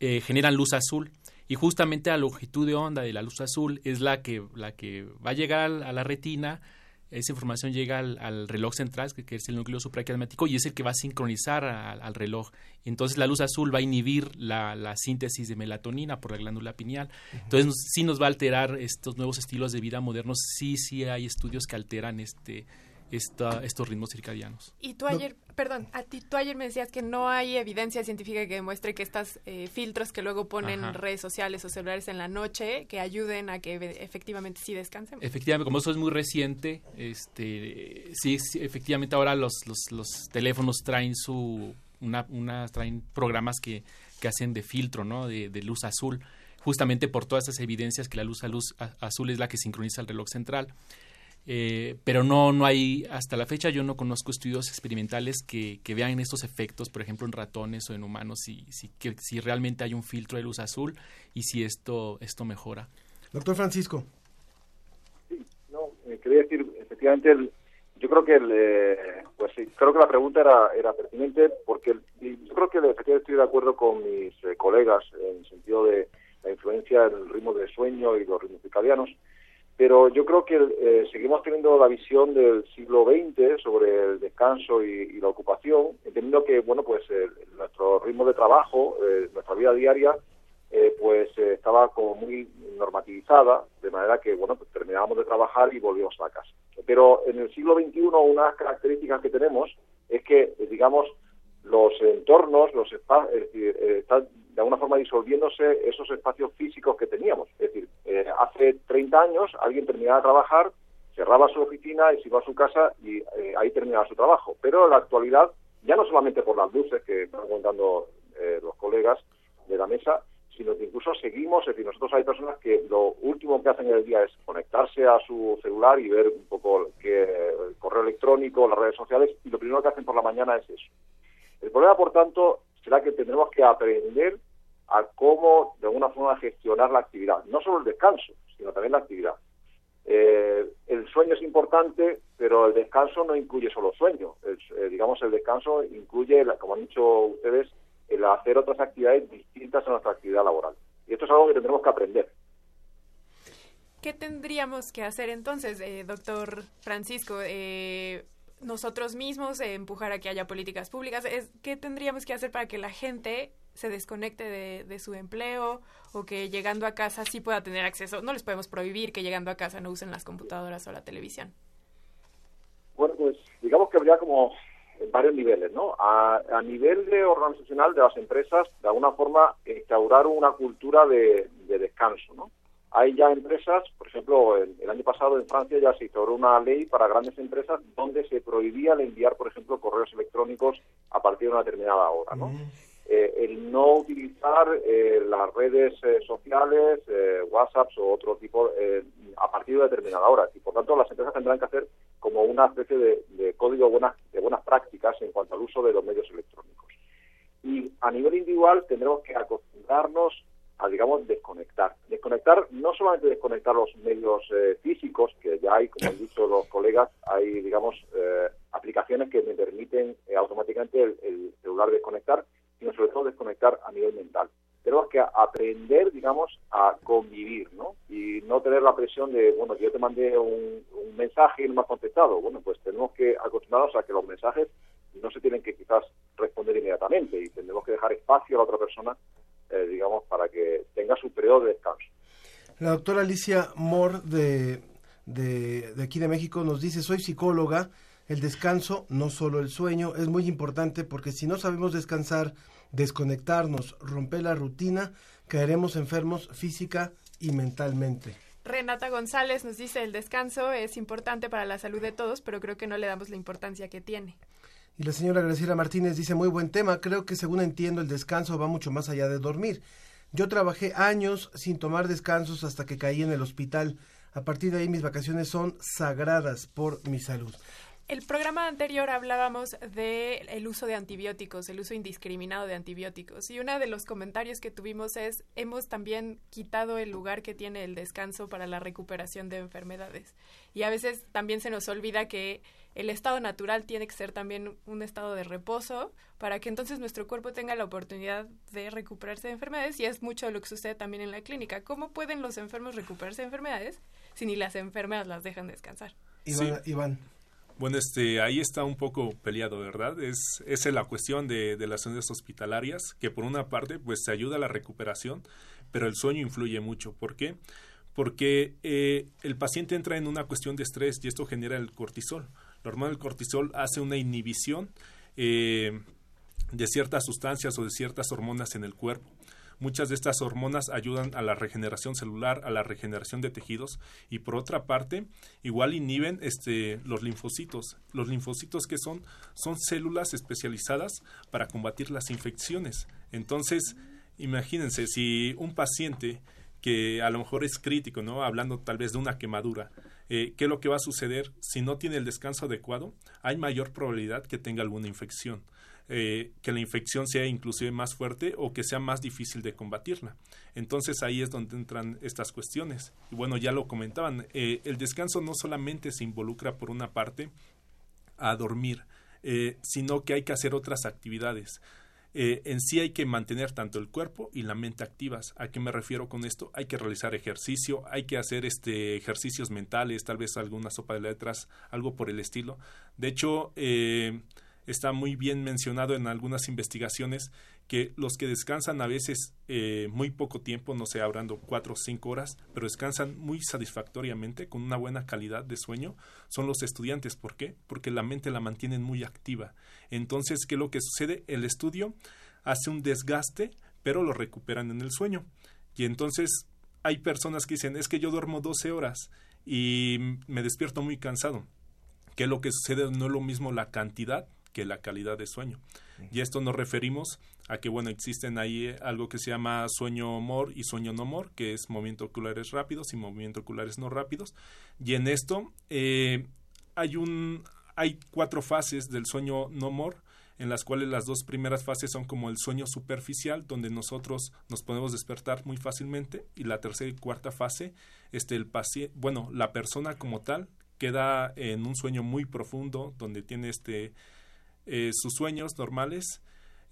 eh, generan luz azul. Y justamente la longitud de onda de la luz azul es la que, la que va a llegar a la retina esa información llega al, reloj central, que, es el núcleo supraquiasmático, y es el que va a sincronizar al reloj. Entonces la luz azul va a inhibir la, la, síntesis de melatonina por la glándula pineal. Entonces sí nos va a alterar estos nuevos estilos de vida modernos. Sí, sí hay estudios que alteran este, esta, estos ritmos circadianos. Y tú ayer, perdón, a ti tú ayer me decías que no hay evidencia científica que demuestre que estos eh, filtros que luego ponen redes sociales o celulares en la noche que ayuden a que efectivamente sí descansemos. Efectivamente, como eso es muy reciente, este, sí, efectivamente ahora los, los, los teléfonos traen su una, una traen programas que, que hacen de filtro, ¿no? De, de luz azul justamente por todas esas evidencias que la luz, a luz azul es la que sincroniza el reloj central. Eh, pero no, no hay, hasta la fecha yo no conozco estudios experimentales que, que vean estos efectos, por ejemplo, en ratones o en humanos, si, si, que, si realmente hay un filtro de luz azul y si esto, esto mejora. Doctor Francisco. Sí, no, eh, quería decir, efectivamente, el, yo creo que el, eh, pues sí, creo que la pregunta era, era pertinente porque yo creo que efectivamente estoy de acuerdo con mis colegas en el sentido de la influencia del ritmo de sueño y los ritmos circadianos pero yo creo que eh, seguimos teniendo la visión del siglo XX sobre el descanso y, la ocupación, entendiendo que bueno pues nuestro ritmo de trabajo, eh, nuestra vida diaria, eh, pues estaba como muy normativizada, de manera que bueno pues terminábamos de trabajar y volvíamos a casa. Pero en el siglo XXI unas características que tenemos es que digamos los entornos, los espacios, están de alguna forma disolviéndose esos espacios físicos que teníamos. Es decir, eh, hace 30 años alguien terminaba de trabajar, cerraba su oficina y se iba a su casa y eh, ahí terminaba su trabajo. Pero en la actualidad, ya no solamente por las luces que están contando eh, los colegas de la mesa, sino que incluso seguimos, es decir, nosotros hay personas que lo último que hacen en el día es conectarse a su celular y ver un poco que, el correo electrónico, las redes sociales, y lo primero que hacen por la mañana es eso. El problema, por tanto, será que tendremos que aprender a cómo, de alguna forma, gestionar la actividad. No solo el descanso, sino también la actividad. Eh, el sueño es importante, pero el descanso no incluye solo sueño. El, eh, digamos, el descanso incluye, como han dicho ustedes, el hacer otras actividades distintas a nuestra actividad laboral. Y esto es algo que tendremos que aprender. ¿Qué tendríamos que hacer entonces, eh, doctor Francisco? Eh, nosotros mismos eh, empujar a que haya políticas públicas. Es, ¿Qué tendríamos que hacer para que la gente se desconecte de, de su empleo o que llegando a casa sí pueda tener acceso? No les podemos prohibir que llegando a casa no usen las computadoras o la televisión. Bueno, pues digamos que habría como en varios niveles, ¿no? A, a nivel de organizacional de las empresas, de alguna forma, instaurar una cultura de descanso, ¿no? Hay ya empresas, por ejemplo, el, el año pasado en Francia ya se instauró una ley para grandes empresas donde se prohibía el enviar, por ejemplo, correos electrónicos a partir de una determinada hora, ¿no? Eh, el no utilizar eh, las redes eh, sociales, eh, WhatsApp o otro tipo a partir de determinada hora. Y por tanto, las empresas tendrán que hacer como una especie de, de código buenas, de buenas prácticas en cuanto al uso de los medios electrónicos. Y a nivel individual tendremos que acostumbrarnos a, digamos, desconectar. Desconectar, no solamente desconectar los medios eh, físicos, que ya hay, como han dicho los colegas, hay, digamos, eh, aplicaciones que me permiten eh, automáticamente el, el celular desconectar, sino sobre todo desconectar a nivel mental. Tenemos que aprender, digamos, a convivir, ¿no? Y no tener la presión de, bueno, yo te mandé un, un mensaje y no me has contestado. Bueno, pues tenemos que acostumbrarnos a que los mensajes no se tienen que quizás responder inmediatamente y tendremos que dejar espacio a la otra persona, eh, digamos, para que tenga su periodo de descanso. La doctora Alicia Moore de, de, de aquí de México nos dice, soy psicóloga, el descanso, no solo el sueño, es muy importante porque si no sabemos descansar, desconectarnos, romper la rutina, caeremos enfermos física y mentalmente. Renata González nos dice el descanso es importante para la salud de todos, pero creo que no le damos la importancia que tiene. Y la señora Graciela Martínez dice, muy buen tema, creo que según entiendo el descanso va mucho más allá de dormir. Yo trabajé años sin tomar descansos hasta que caí en el hospital. A partir de ahí mis vacaciones son sagradas por mi salud. El programa anterior hablábamos del el uso de antibióticos, el uso indiscriminado de antibióticos. Y uno de los comentarios que tuvimos es, hemos también quitado el lugar que tiene el descanso para la recuperación de enfermedades. Y a veces también se nos olvida que el estado natural tiene que ser también un estado de reposo para que entonces nuestro cuerpo tenga la oportunidad de recuperarse de enfermedades y es mucho lo que sucede también en la clínica. ¿Cómo pueden los enfermos recuperarse de enfermedades si ni las enfermeras las dejan descansar? Iván, Iván. Bueno, este, ahí está un poco peleado, ¿verdad? Es, es la cuestión de, de las unidades hospitalarias, que por una parte, pues se ayuda a la recuperación, pero el sueño influye mucho. ¿Por qué? Porque eh, el paciente entra en una cuestión de estrés y esto genera el cortisol. Lo hormona del cortisol hace una inhibición eh, de ciertas sustancias o de ciertas hormonas en el cuerpo. Muchas de estas hormonas ayudan a la regeneración celular, a la regeneración de tejidos y por otra parte, igual inhiben este, los linfocitos. Los linfocitos que son son células especializadas para combatir las infecciones. Entonces, imagínense si un paciente que a lo mejor es crítico, ¿no? Hablando tal vez de una quemadura, eh, ¿qué es lo que va a suceder? Si no tiene el descanso adecuado, hay mayor probabilidad que tenga alguna infección. Eh, que la infección sea inclusive más fuerte o que sea más difícil de combatirla. Entonces ahí es donde entran estas cuestiones. Y bueno, ya lo comentaban, eh, el descanso no solamente se involucra por una parte a dormir, eh, sino que hay que hacer otras actividades. En sí hay que mantener tanto el cuerpo y la mente activas. ¿A qué me refiero con esto? Hay que realizar ejercicio, hay que hacer este ejercicios mentales, tal vez alguna sopa de letras, algo por el estilo. De hecho, está muy bien mencionado en algunas investigaciones que los que descansan a veces eh, muy poco tiempo, no sé, hablando cuatro o cinco horas, pero descansan muy satisfactoriamente, con una buena calidad de sueño, son los estudiantes. ¿Por qué? Porque la mente la mantienen muy activa. Entonces, ¿qué es lo que sucede? El estudio hace un desgaste, pero lo recuperan en el sueño. Y entonces hay personas que dicen, es que yo duermo 12 horas y me despierto muy cansado. Que lo que sucede no es lo mismo la cantidad que la calidad de sueño. Y esto nos referimos a que, bueno, existen ahí eh, algo que se llama sueño mor y sueño no mor, que es movimientos oculares rápidos y movimientos oculares no rápidos. Y en esto eh, hay, un, hay cuatro fases del sueño no mor, en las cuales las dos primeras fases son como el sueño superficial, donde nosotros nos podemos despertar muy fácilmente, y la tercera y cuarta fase, este, el paciente, bueno, la persona como tal queda en un sueño muy profundo, donde tiene este, eh, sus sueños normales,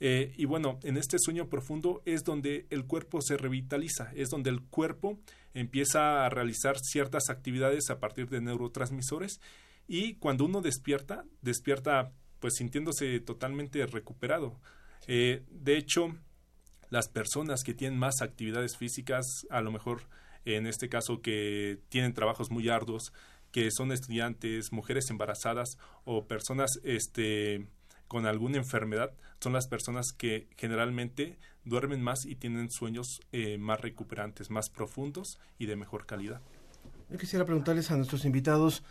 eh, y bueno, en este sueño profundo es donde el cuerpo se revitaliza, es donde el cuerpo empieza a realizar ciertas actividades a partir de neurotransmisores y cuando uno despierta, despierta pues sintiéndose totalmente recuperado. Eh, de hecho, las personas que tienen más actividades físicas, a lo mejor en este caso que tienen trabajos muy arduos, que son estudiantes, mujeres embarazadas o personas este, con alguna enfermedad, son las personas que generalmente duermen más y tienen sueños eh, más recuperantes, más profundos y de mejor calidad. Yo quisiera preguntarles a nuestros invitados,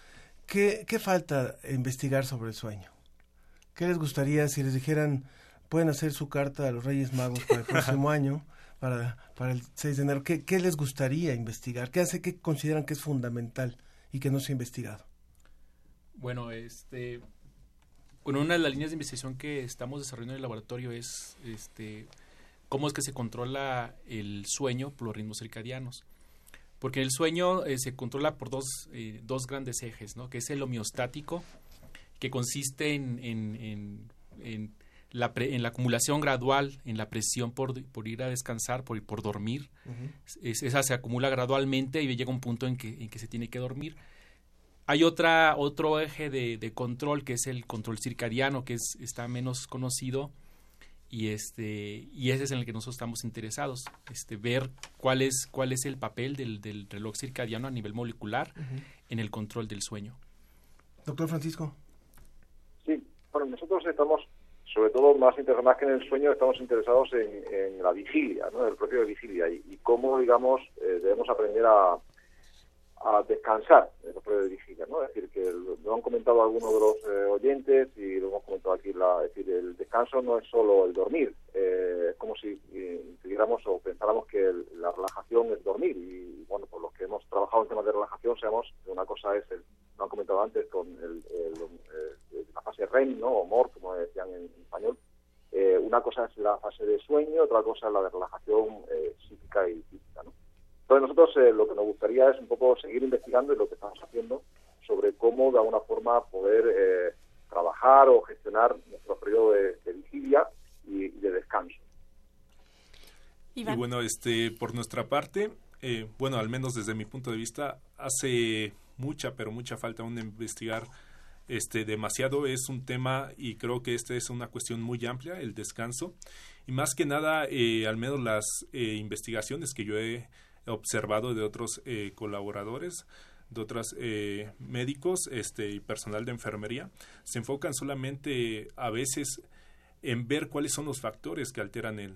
¿qué, qué falta investigar sobre el sueño? ¿Qué les gustaría si les dijeran, pueden hacer su carta a los Reyes Magos para el próximo año, para, para el 6 de enero? ¿Qué, ¿Qué, les gustaría investigar? ¿Qué hace, qué consideran que es fundamental y que no se ha investigado? Bueno, este, bueno, una de las líneas de investigación que estamos desarrollando en el laboratorio es este, cómo es que se controla el sueño por los ritmos circadianos. Porque el sueño eh, se controla por dos, eh, dos grandes ejes, ¿no? que es el homeostático, que consiste en, en, en, la, en la acumulación gradual, en la presión por, por ir a descansar, por, por dormir. Uh -huh. es, esa se acumula gradualmente y llega un punto en que, en que se tiene que dormir. Hay otra, otro eje de, de, control que es el control circadiano, que es, está menos conocido y este y ese es en el que nosotros estamos interesados, este ver cuál es cuál es el papel del, del reloj circadiano a nivel molecular uh -huh. en el control del sueño. Doctor Francisco. Sí, bueno, nosotros estamos sobre todo más, más que en el sueño, estamos interesados en, en la vigilia, ¿no? el propio de vigilia y, y cómo, digamos, eh, debemos aprender a, a descansar en el periodo de vigilia, ¿no? Es decir, que lo, han comentado algunos de los eh, oyentes y lo hemos comentado aquí, la, es decir, el descanso no es solo el dormir, eh, es como si eh, entendiéramos o pensáramos que el, la relajación es dormir y, bueno, por los que hemos trabajado en temas de relajación, sabemos una cosa es, el, lo han comentado antes, con el, la fase REM, ¿no? O MOR, como decían en, en español, eh, una cosa es la fase de sueño, otra cosa es la de relajación eh, psíquica y física, ¿no? Entonces nosotros eh, lo que nos gustaría es un poco seguir investigando y lo que estamos haciendo sobre cómo de alguna forma poder eh, trabajar o gestionar nuestro periodo de, de vigilia y, y, de descanso. Iván. Y bueno, este, por nuestra parte, eh, bueno, al menos desde mi punto de vista, hace mucha, pero mucha falta aún investigar este demasiado es un tema y creo que esta es una cuestión muy amplia el descanso y más que nada eh, al menos las eh, investigaciones que yo he observado de otros eh, colaboradores de otros eh, médicos este, y personal de enfermería se enfocan solamente a veces en ver cuáles son los factores que alteran el,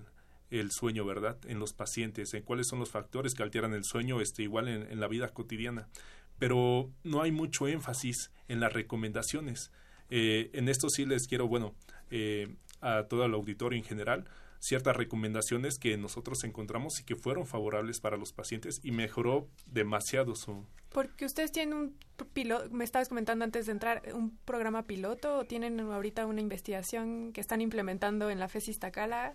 el sueño, ¿verdad? En los pacientes, en cuáles son los factores que alteran el sueño este, igual en, en la vida cotidiana. Pero no hay mucho énfasis en las recomendaciones. Eh, en esto sí les quiero, bueno, a todo el auditorio en general, ciertas recomendaciones que nosotros encontramos y que fueron favorables para los pacientes y mejoró demasiado su... Porque ustedes tienen un piloto, me estabas comentando antes de entrar, un programa piloto o tienen ahorita una investigación que están implementando en la FES Iztacala.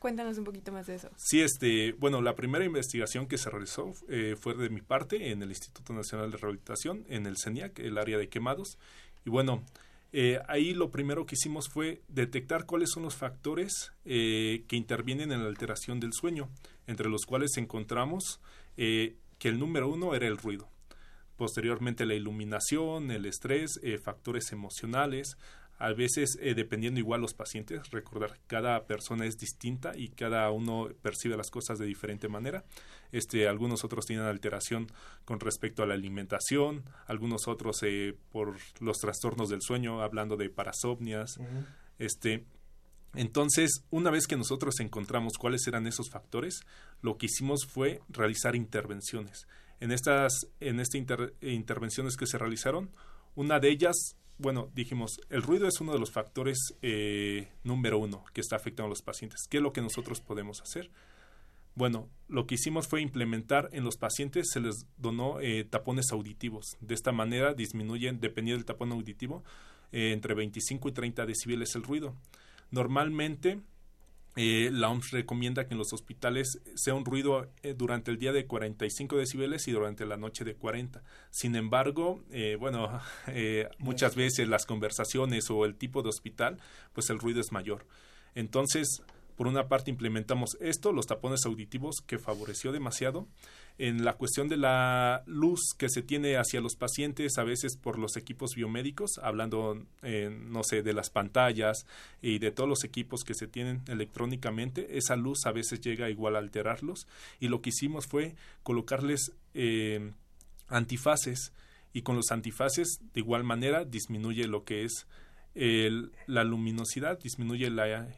Cuéntanos un poquito más de eso. Sí, este, bueno, la primera investigación que se realizó eh, fue de mi parte en el Instituto Nacional de Rehabilitación, en el CENIAC, el área de quemados. Y bueno, eh, ahí lo primero que hicimos fue detectar cuáles son los factores eh, que intervienen en la alteración del sueño, entre los cuales encontramos eh, que el número uno era el ruido. Posteriormente la iluminación, el estrés, factores emocionales, a veces eh, dependiendo igual los pacientes, recordar cada persona es distinta y cada uno percibe las cosas de diferente manera. Este, algunos otros tienen alteración con respecto a la alimentación, algunos otros eh, por los trastornos del sueño, hablando de parasomnias. Uh -huh. Este, Entonces, una vez que nosotros encontramos cuáles eran esos factores, lo que hicimos fue realizar intervenciones. En estas en este inter- intervenciones que se realizaron, una de ellas, bueno, dijimos, el ruido es uno de los factores eh, número uno que está afectando a los pacientes. ¿Qué es lo que nosotros podemos hacer? Bueno, lo que hicimos fue implementar en los pacientes, se les donó eh, tapones auditivos. De esta manera disminuyen, dependiendo del tapón auditivo, eh, entre 25 y 30 decibeles el ruido. Normalmente, eh, la OMS recomienda que en los hospitales sea un ruido eh, durante el día de 45 decibeles y durante la noche de 40. Sin embargo, eh, bueno, eh, muchas veces las conversaciones o el tipo de hospital, pues el ruido es mayor. Entonces, por una parte implementamos esto, los tapones auditivos, que favoreció demasiado. En la cuestión de la luz que se tiene hacia los pacientes, a veces por los equipos biomédicos, hablando, eh, no sé, de las pantallas y de todos los equipos que se tienen electrónicamente, esa luz a veces llega igual a alterarlos. Y lo que hicimos fue colocarles eh, antifaces y con los antifaces de igual manera disminuye lo que es el- la luminosidad, disminuye la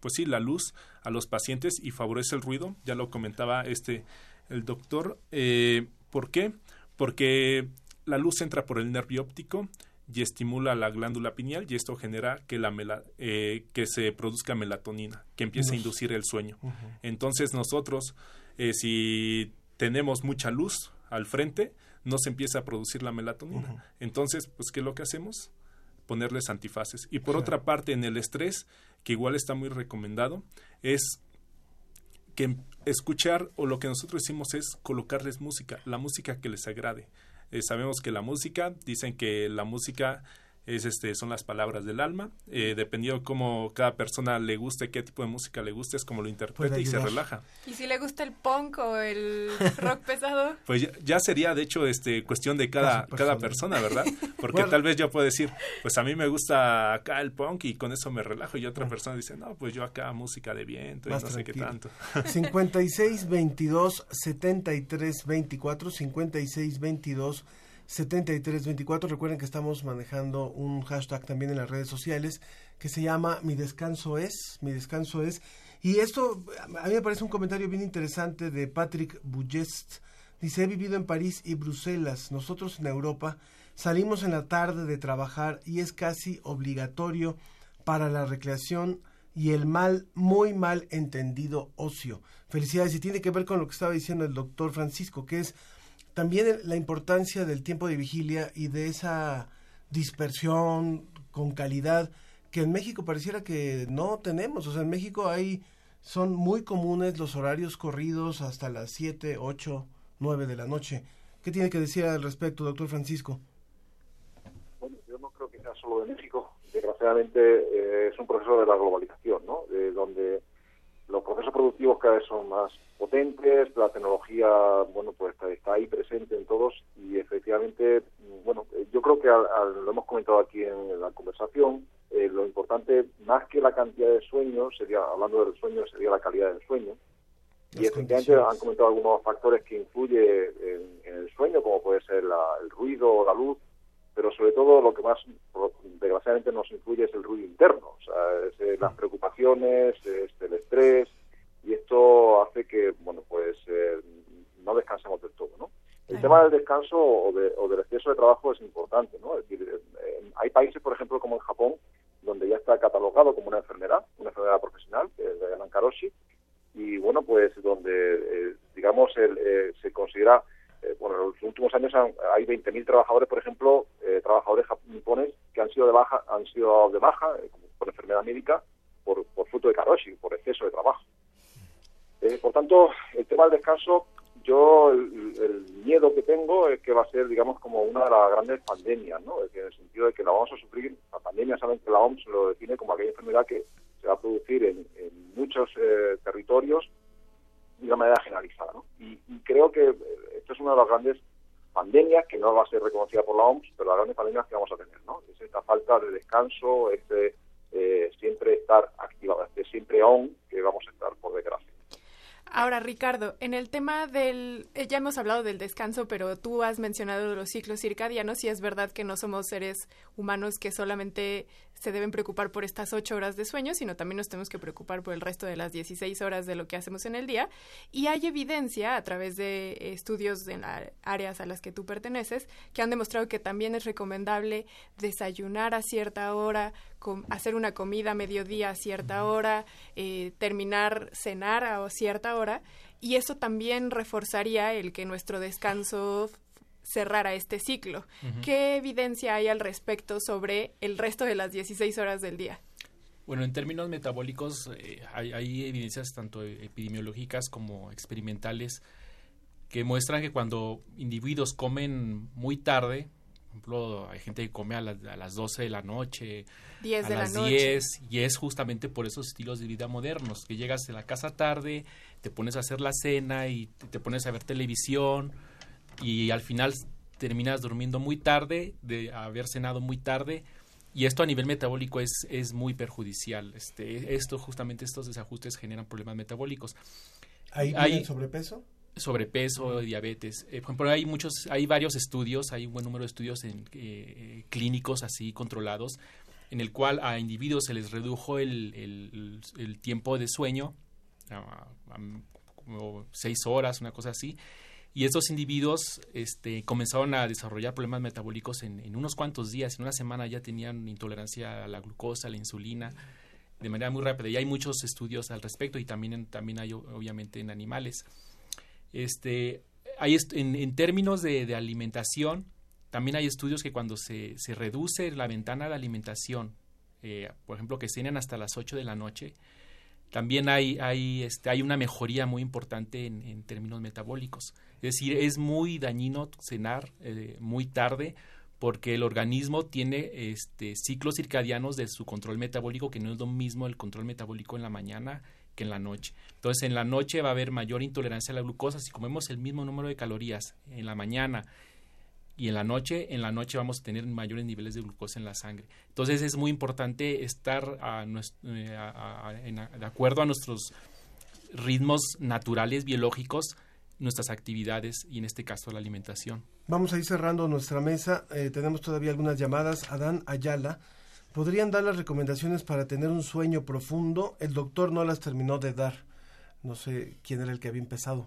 pues sí, la luz a los pacientes y favorece el ruido. Ya lo comentaba este el doctor. Eh, ¿Por qué? Porque la luz entra por el nervio óptico y estimula la glándula pineal y esto genera que la mela- eh, que se produzca melatonina, que empiece a inducir el sueño. Entonces nosotros, eh, si tenemos mucha luz al frente, no se empieza a producir la melatonina. Entonces, pues, ¿qué es lo que hacemos? Ponerles antifaces. Y por Claro. otra parte, en el estrés, que igual está muy recomendado, es que escuchar o lo que nosotros hicimos es colocarles música, la música que les agrade. Eh, sabemos que la música, dicen que la música es este son las palabras del alma, eh, dependiendo cómo cada persona le guste, qué tipo de música le guste, es como lo interpreta y se relaja. Y si le gusta el punk o el rock pesado, Pues ya, ya sería, de hecho, este cuestión de cada, Cada cada persona. persona, ¿verdad? Porque Bueno. tal vez yo puedo decir, pues a mí me gusta acá el punk y con eso me relajo. Y otra persona dice, no, pues yo acá música de viento y Más no sé qué tanto. 56 22 73 24 56 22 73 24 recuerden que estamos manejando un hashtag también en las redes sociales que se llama mi descanso es mi descanso es. Y esto a mí me parece un comentario bien interesante de Patrick Bugest dice he vivido en París y Bruselas. Nosotros en Europa salimos en la tarde de trabajar y es casi obligatorio para la recreación y el mal, muy mal entendido ocio. Felicidades y tiene que ver con lo que estaba diciendo el doctor Francisco, que es también la importancia del tiempo de vigilia y de esa dispersión con calidad que en México pareciera que no tenemos. O sea, en México hay son muy comunes los horarios corridos hasta las 7, 8, 9 de la noche. ¿Qué tiene que decir al respecto, doctor Francisco? Bueno, yo no creo que sea solo de México. Desgraciadamente eh, es un proceso de la globalización, ¿no? De donde los procesos productivos cada vez son más potentes, la tecnología, bueno, pues está, está ahí presente en todos y efectivamente, mm, bueno, eh, yo creo que al- al- lo hemos comentado aquí en la conversación, eh, lo importante, más que la cantidad de sueño, sería, hablando del sueño, sería la calidad del sueño. Y efectivamente han comentado algunos factores que influyen en, en el sueño, como puede ser la- el ruido o la luz, pero sobre todo lo que más desgraciadamente nos influye es el ruido interno, o sea, es, eh, las preocupaciones, es el estrés, y esto hace que, bueno, pues eh, no descansemos del todo, ¿no? El tema del descanso o, de- o del exceso de trabajo es importante, ¿no? Es decir, eh, hay países, por ejemplo, como en Japón, donde ya está catalogado como una enfermedad, una enfermedad profesional, que le llaman karoshi, y bueno, pues donde, eh, digamos, el, eh, se considera, eh, bueno, en los últimos años han- hay 20.000 trabajadores, por ejemplo, eh, trabajadores jap- nipones baja, han sido de baja eh, por enfermedad médica por, por fruto de karoshi, por exceso de trabajo. Eh, por tanto, el tema del descanso, yo el, el miedo que tengo es que va a ser, digamos, como una de las grandes pandemias, ¿no? Es que en el sentido de que la vamos a sufrir, la pandemia saben que la OMS lo define como aquella enfermedad que se va a producir en, en muchos eh, territorios de una manera generalizada, ¿no? Y, y creo que eh, esto es una de las grandes pandemias que no va a ser reconocida por la OMS, pero las grandes pandemias que vamos a tener, ¿no? Es esta falta de descanso, este eh, siempre estar activado, este siempre on que vamos a estar por desgracia. Ahora, Ricardo, en el tema del, eh, ya hemos hablado del descanso, pero tú has mencionado los ciclos circadianos y es verdad que no somos seres humanos que solamente se deben preocupar por estas ocho horas de sueño, sino también nos tenemos que preocupar por el resto de las 16 horas de lo que hacemos en el día. Y hay evidencia a través de estudios en la- áreas a las que tú perteneces que han demostrado que también es recomendable desayunar a cierta hora, hacer una comida a mediodía a cierta hora, eh, terminar cenar a cierta hora. Y eso también reforzaría el que nuestro descanso cerrara este ciclo. ¿Qué evidencia hay al respecto sobre el resto de las 16 horas del día? Bueno, en términos metabólicos eh, hay, hay evidencias tanto epidemiológicas como experimentales que muestran que cuando individuos comen muy tarde, ejemplo, hay gente que come a las, a las 12 de la noche, 10 a de la las noche. 10, y es justamente por esos estilos de vida modernos, que llegas a la casa tarde, te pones a hacer la cena y te, te pones a ver televisión y al final terminas durmiendo muy tarde, de haber cenado muy tarde, y esto a nivel metabólico es, es muy perjudicial. Este, esto, justamente estos desajustes generan problemas metabólicos. ¿Ahí Hay- sobrepeso? Sobrepeso, diabetes. Eh, por ejemplo, hay muchos, hay varios estudios, hay un buen número de estudios en, eh, clínicos así controlados, en el cual a individuos se les redujo el, tiempo de sueño a, como seis horas, una cosa así. Y estos individuos este, comenzaron a desarrollar problemas metabólicos en, en unos cuantos días. En una semana ya tenían intolerancia a la glucosa, a la insulina, de manera muy rápida. Y hay muchos estudios al respecto y también, también hay obviamente en animales. Este, hay en, términos de, alimentación, también hay estudios que cuando se, reduce la ventana de alimentación, eh, por ejemplo, que cenen hasta las 8 de la noche, también hay, hay, este, hay una mejoría muy importante en, en términos metabólicos. Es decir, es muy dañino cenar eh, muy tarde porque el organismo tiene este, ciclos circadianos de su control metabólico que no es lo mismo el control metabólico en la mañana que en la noche. Entonces, en la noche va a haber mayor intolerancia a la glucosa. Si comemos el mismo número de calorías en la mañana y en la noche, en la noche vamos a tener mayores niveles de glucosa en la sangre. Entonces, es muy importante estar a nues- eh, a- de acuerdo a nuestros ritmos naturales, biológicos, nuestras actividades y en este caso la alimentación. Vamos a ir cerrando nuestra mesa. Eh, tenemos todavía algunas llamadas. Adán Ayala. ¿Podrían dar las recomendaciones para tener un sueño profundo? El doctor no las terminó de dar. No sé quién era el que había empezado.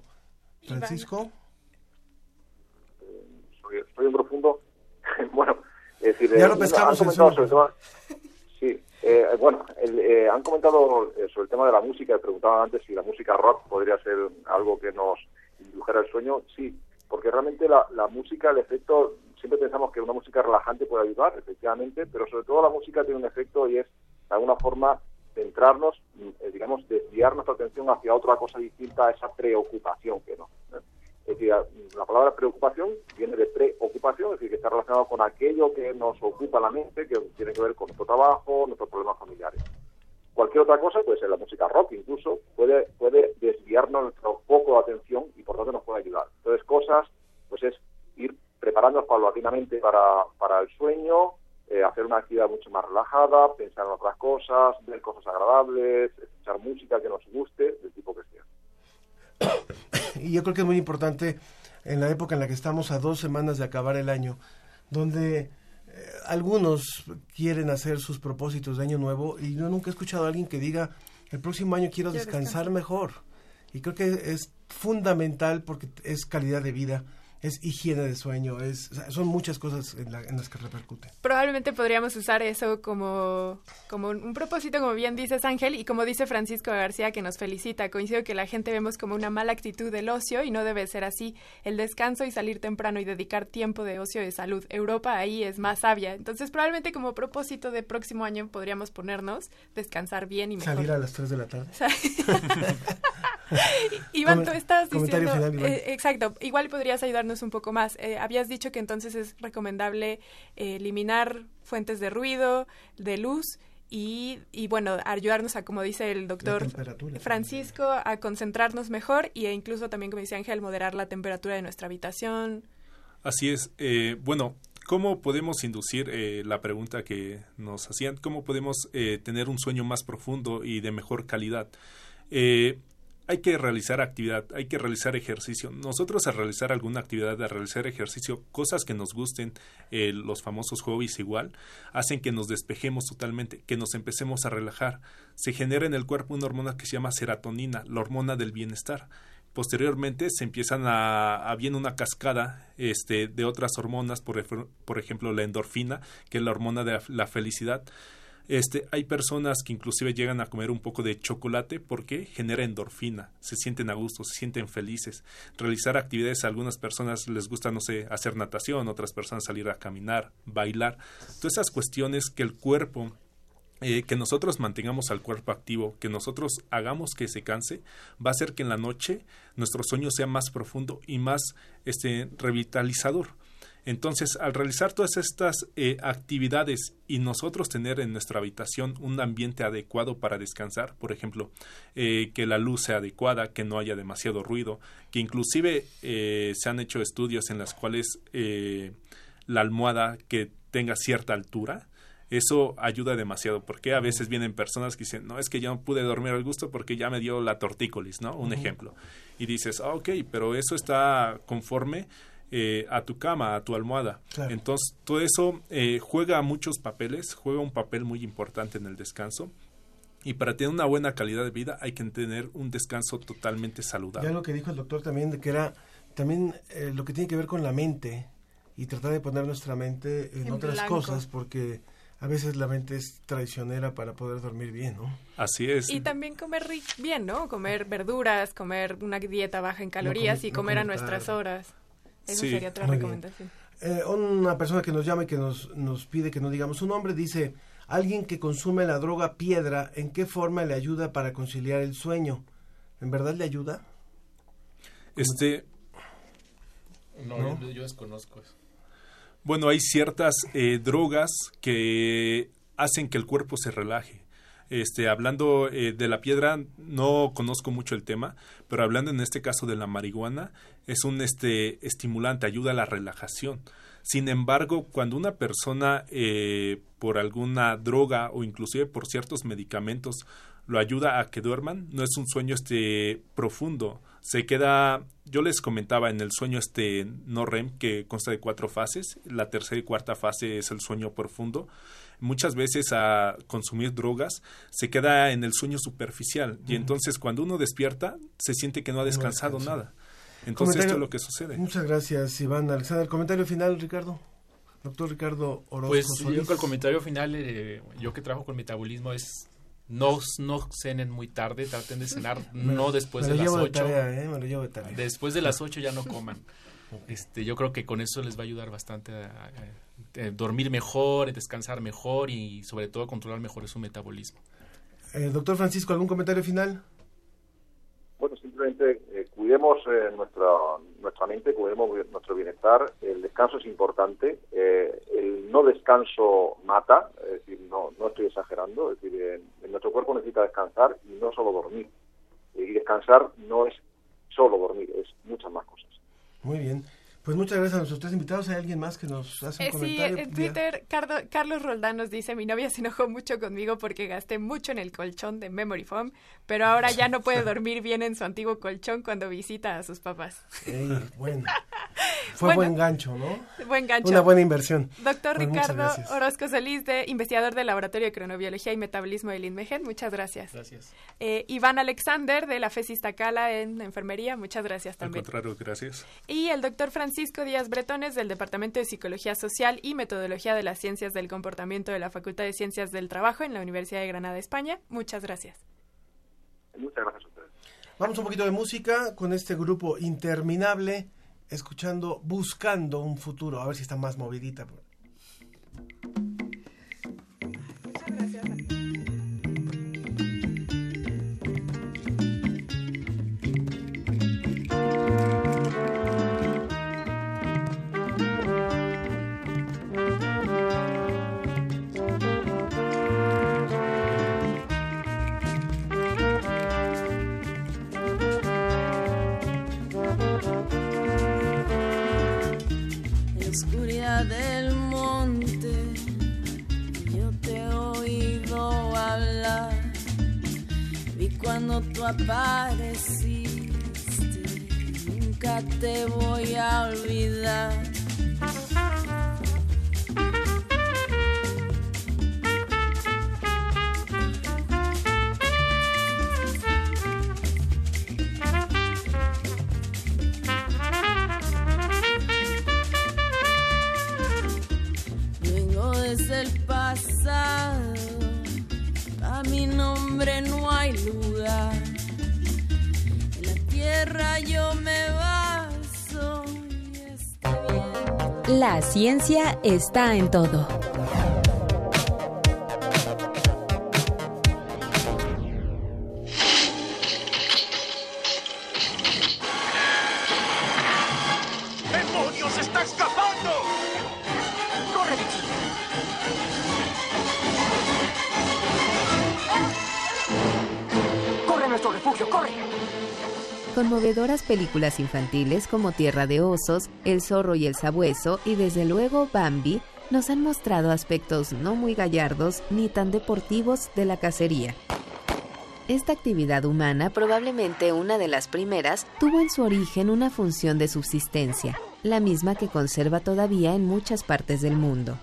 Francisco. soy, soy un profundo. bueno, es decir, Ya eh, lo pescamos han en sobre el tema. Sí, eh, bueno, el, eh, han comentado eh, sobre el tema de la música. Preguntaban antes si la música rock podría ser algo que nos indujera el sueño. Sí, porque realmente la, la música, el efecto, siempre pensamos que una música relajante puede ayudar, efectivamente, pero sobre todo la música tiene un efecto y es, de alguna forma, centrarnos, mm, eh, digamos, desviar nuestra atención hacia otra cosa distinta a esa preocupación que no. ¿eh? Es decir, la palabra preocupación viene de preocupación, es decir, que está relacionado con aquello que nos ocupa la mente, que tiene que ver con nuestro trabajo, nuestros problemas familiares. Cualquier otra cosa, puede ser la música rock incluso, puede, puede desviarnos nuestro foco de atención y por tanto nos puede ayudar. Entonces, cosas, pues es ir preparándonos paulatinamente para, para el sueño, eh, hacer una actividad mucho más relajada, pensar en otras cosas, ver cosas agradables, escuchar música que nos guste, del tipo que sea. Y yo creo que es muy importante en la época en la que estamos a dos semanas de acabar el año, donde eh, algunos quieren hacer sus propósitos de año nuevo y yo nunca he escuchado a alguien que diga, el próximo año quiero descansar". mejor. Y creo que es fundamental porque es calidad de vida, es higiene de sueño, es, o sea, son muchas cosas en, la- en las que repercute. Probablemente podríamos usar eso como, como un, un propósito, como bien dices Ángel, y como dice Francisco García que nos felicita. Coincido que la gente vemos como una mala actitud del ocio y no debe ser así. El descanso y salir temprano y dedicar tiempo de ocio de salud. Europa ahí es más sabia. Entonces probablemente como propósito de próximo año podríamos ponernos descansar bien y mejor. Salir a las 3 de la tarde. Iván, tú estás diciendo... final, Iván. eh, exacto, igual podrías ayudarnos un poco más. Eh, habías dicho que entonces es recomendable eh, eliminar fuentes de ruido, de luz y, y, bueno, ayudarnos a, como dice el doctor. Francisco, a concentrarnos mejor e incluso también, como dice Ángel, moderar la temperatura de nuestra habitación. Así es. Eh, bueno, ¿cómo podemos inducir eh, la pregunta que nos hacían? ¿Cómo podemos eh, tener un sueño más profundo y de mejor calidad? Hay que realizar actividad, hay que realizar ejercicio. Nosotros a realizar alguna actividad, a realizar ejercicio, cosas que nos gusten, eh, los famosos hobbies igual, hacen que nos despejemos totalmente, que nos empecemos a relajar. Se genera en el cuerpo una hormona que se llama serotonina, la hormona del bienestar. Posteriormente se empiezan a, a viene una cascada este, de otras hormonas, por, por ejemplo la endorfina, que es la hormona de la felicidad. Este, hay personas que inclusive llegan a comer un poco de chocolate porque genera endorfina, se sienten a gusto, se sienten felices. Realizar actividades, a algunas personas les gusta, no sé, hacer natación, otras personas salir a caminar, bailar. Todas esas cuestiones que el cuerpo eh, que nosotros mantengamos al cuerpo activo, que nosotros hagamos que se canse, va a hacer que en la noche nuestro sueño sea más profundo y más este, revitalizador. Entonces, al realizar todas estas eh, actividades y nosotros tener en nuestra habitación un ambiente adecuado para descansar, por ejemplo, eh, que la luz sea adecuada, que no haya demasiado ruido, que inclusive eh, se han hecho estudios en los cuales eh, la almohada que tenga cierta altura, eso ayuda demasiado, porque a veces vienen personas que dicen, no, es que ya no pude dormir al gusto porque ya me dio la tortícolis, ¿no? Un ejemplo. Y dices, ah, ok, pero eso está conforme eh, a tu cama, a tu almohada. Claro. Entonces, todo eso eh, juega muchos papeles, juega un papel muy importante en el descanso. Y para tener una buena calidad de vida hay que tener un descanso totalmente saludable. Ya lo que dijo el doctor también, de que era también eh, lo que tiene que ver con la mente y tratar de poner nuestra mente en, En otras blanco. cosas, porque a veces la mente es traicionera para poder dormir bien, ¿no? Así es. Y también comer ri- bien, ¿no? Comer verduras, comer una dieta baja en calorías comer- y no comer a nuestras tarde. horas. Esa Sí, sería otra recomendación. Eh, una persona que nos llama y que nos, nos pide que no digamos su nombre dice, alguien que consume la droga piedra, ¿en qué forma le ayuda para conciliar el sueño? ¿En verdad le ayuda? Este, No, ¿No? Yo, yo desconozco eso. Bueno, hay ciertas eh, drogas que hacen que el cuerpo se relaje. Este, hablando eh, de la piedra, no conozco mucho el tema, pero hablando en este caso de la marihuana, es un este, estimulante, ayuda a la relajación. Sin embargo, cuando una persona eh, por alguna droga o inclusive por ciertos medicamentos lo ayuda a que duerman, no es un sueño este profundo. Se queda, yo les comentaba en el sueño este no REM que consta de cuatro fases, la tercera y cuarta fase es el sueño profundo. Muchas veces a consumir drogas se queda en el sueño superficial y entonces cuando uno despierta se siente que no ha descansado descansa. nada. Entonces Comentario- esto es lo que sucede. Muchas gracias, Iván. Alexander, comentario final, Ricardo. Doctor Ricardo Orozco Pues yo Solís. creo que el comentario final, eh, yo que trabajo con metabolismo, es no, no cenen muy tarde, traten de cenar Me- no después me de las llevo de 8. tarea, ¿eh? Me lo llevo de tarea. Después de las 8 ya no coman. Este, yo creo que con eso les va a ayudar bastante a, a- a dormir mejor, descansar mejor y sobre todo controlar mejor su metabolismo. Eh, doctor Francisco, ¿algún comentario final? Bueno, simplemente eh, cuidemos eh, nuestra, nuestra mente, cuidemos nuestro bienestar. El descanso es importante. eh, el no descanso mata, es decir, no, no estoy exagerando. Es decir, nuestro cuerpo necesita descansar y no solo dormir. Y descansar no es solo dormir, es muchas más cosas. Muy bien. Pues muchas gracias a nuestros tres invitados. ¿Hay alguien más que nos hace un Eh, sí, comentario? en Vía- Twitter Cardo- Carlos Roldán nos dice, mi novia se enojó mucho conmigo porque gasté mucho en el colchón de Memory Foam, pero ahora ya no puede dormir bien en su antiguo colchón cuando visita a sus papás. Ey, bueno. Fue Bueno. buen gancho, ¿no? Buen gancho. Una buena inversión. Doctor Pues Ricardo. Orozco Solís, de investigador del Laboratorio de Cronobiología y Metabolismo del INMEGEN, muchas gracias. Gracias. Eh, Iván Alexander, de la FES Iztacala en Enfermería, muchas gracias Al también. contrario, gracias. Y el doctor Francisco Díaz Bretones, del Departamento de Psicología Social y Metodología de las Ciencias del Comportamiento de la Facultad de Ciencias del Trabajo en la Universidad de Granada, España, muchas gracias. Muchas gracias a ustedes. Vamos un poquito de música con este grupo interminable, escuchando Buscando un futuro. A ver si está más movidita. Tú apareciste. Nunca te voy a olvidar. Vengo desde el pasado, no hay lugar. En la tierra yo me baso. La ciencia está en todo. Películas infantiles como Tierra de Osos, El Zorro y el Sabueso y desde luego Bambi nos han mostrado aspectos no muy gallardos ni tan deportivos de la cacería. Esta actividad humana, probablemente una de las primeras, tuvo en su origen una función de subsistencia, la misma que conserva todavía en muchas partes del mundo.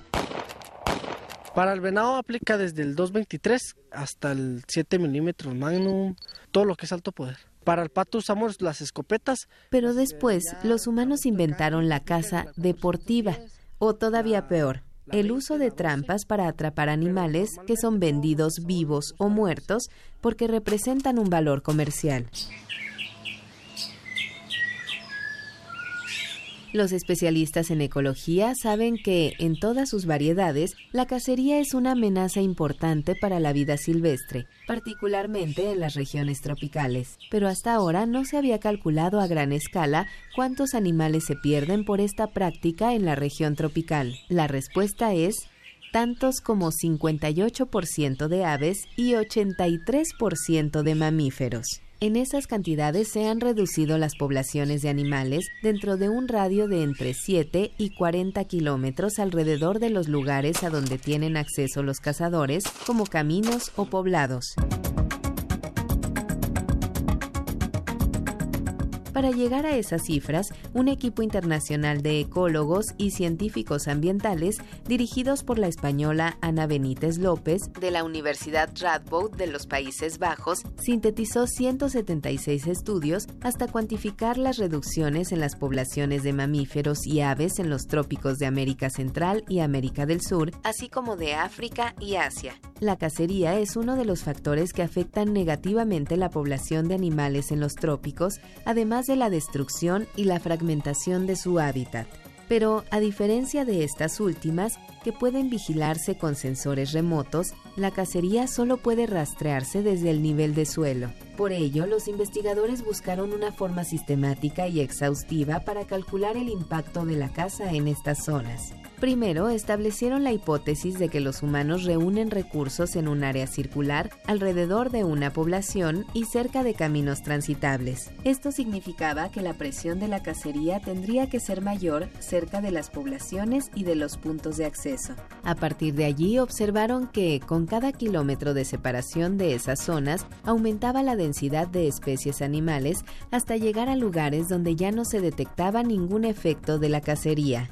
Para el venado aplica desde el 223 hasta el 7 milímetros Magnum, todo lo que es alto poder. Para el pato usamos las escopetas. Pero después los humanos inventaron la caza deportiva, o todavía peor, el uso de trampas para atrapar animales que son vendidos vivos o muertos porque representan un valor comercial. Los especialistas en ecología saben que, en todas sus variedades, la cacería es una amenaza importante para la vida silvestre, particularmente en las regiones tropicales. Pero hasta ahora no se había calculado a gran escala cuántos animales se pierden por esta práctica en la región tropical. La respuesta es tantos como 58% de aves y 83% de mamíferos. En esas cantidades se han reducido las poblaciones de animales dentro de un radio de entre 7 y 40 kilómetros alrededor de los lugares a donde tienen acceso los cazadores, como caminos o poblados. Para llegar a esas cifras, un equipo internacional de ecólogos y científicos ambientales, dirigidos por la española Ana Benítez López, de la Universidad Radboud de los Países Bajos, sintetizó 176 estudios hasta cuantificar las reducciones en las poblaciones de mamíferos y aves en los trópicos de América Central y América del Sur, así como de África y Asia. La cacería es uno de los factores que afectan negativamente la población de animales en los trópicos, además de la destrucción y la fragmentación de su hábitat. Pero, a diferencia de estas últimas, que pueden vigilarse con sensores remotos, la cacería solo puede rastrearse desde el nivel de suelo. Por ello, los investigadores buscaron una forma sistemática y exhaustiva para calcular el impacto de la caza en estas zonas. Primero, establecieron la hipótesis de que los humanos reúnen recursos en un área circular alrededor de una población y cerca de caminos transitables. Esto significaba que la presión de la cacería tendría que ser mayor cerca de las poblaciones y de los puntos de acceso. A partir de allí observaron que, con cada kilómetro de separación de esas zonas, aumentaba la densidad de especies animales hasta llegar a lugares donde ya no se detectaba ningún efecto de la cacería.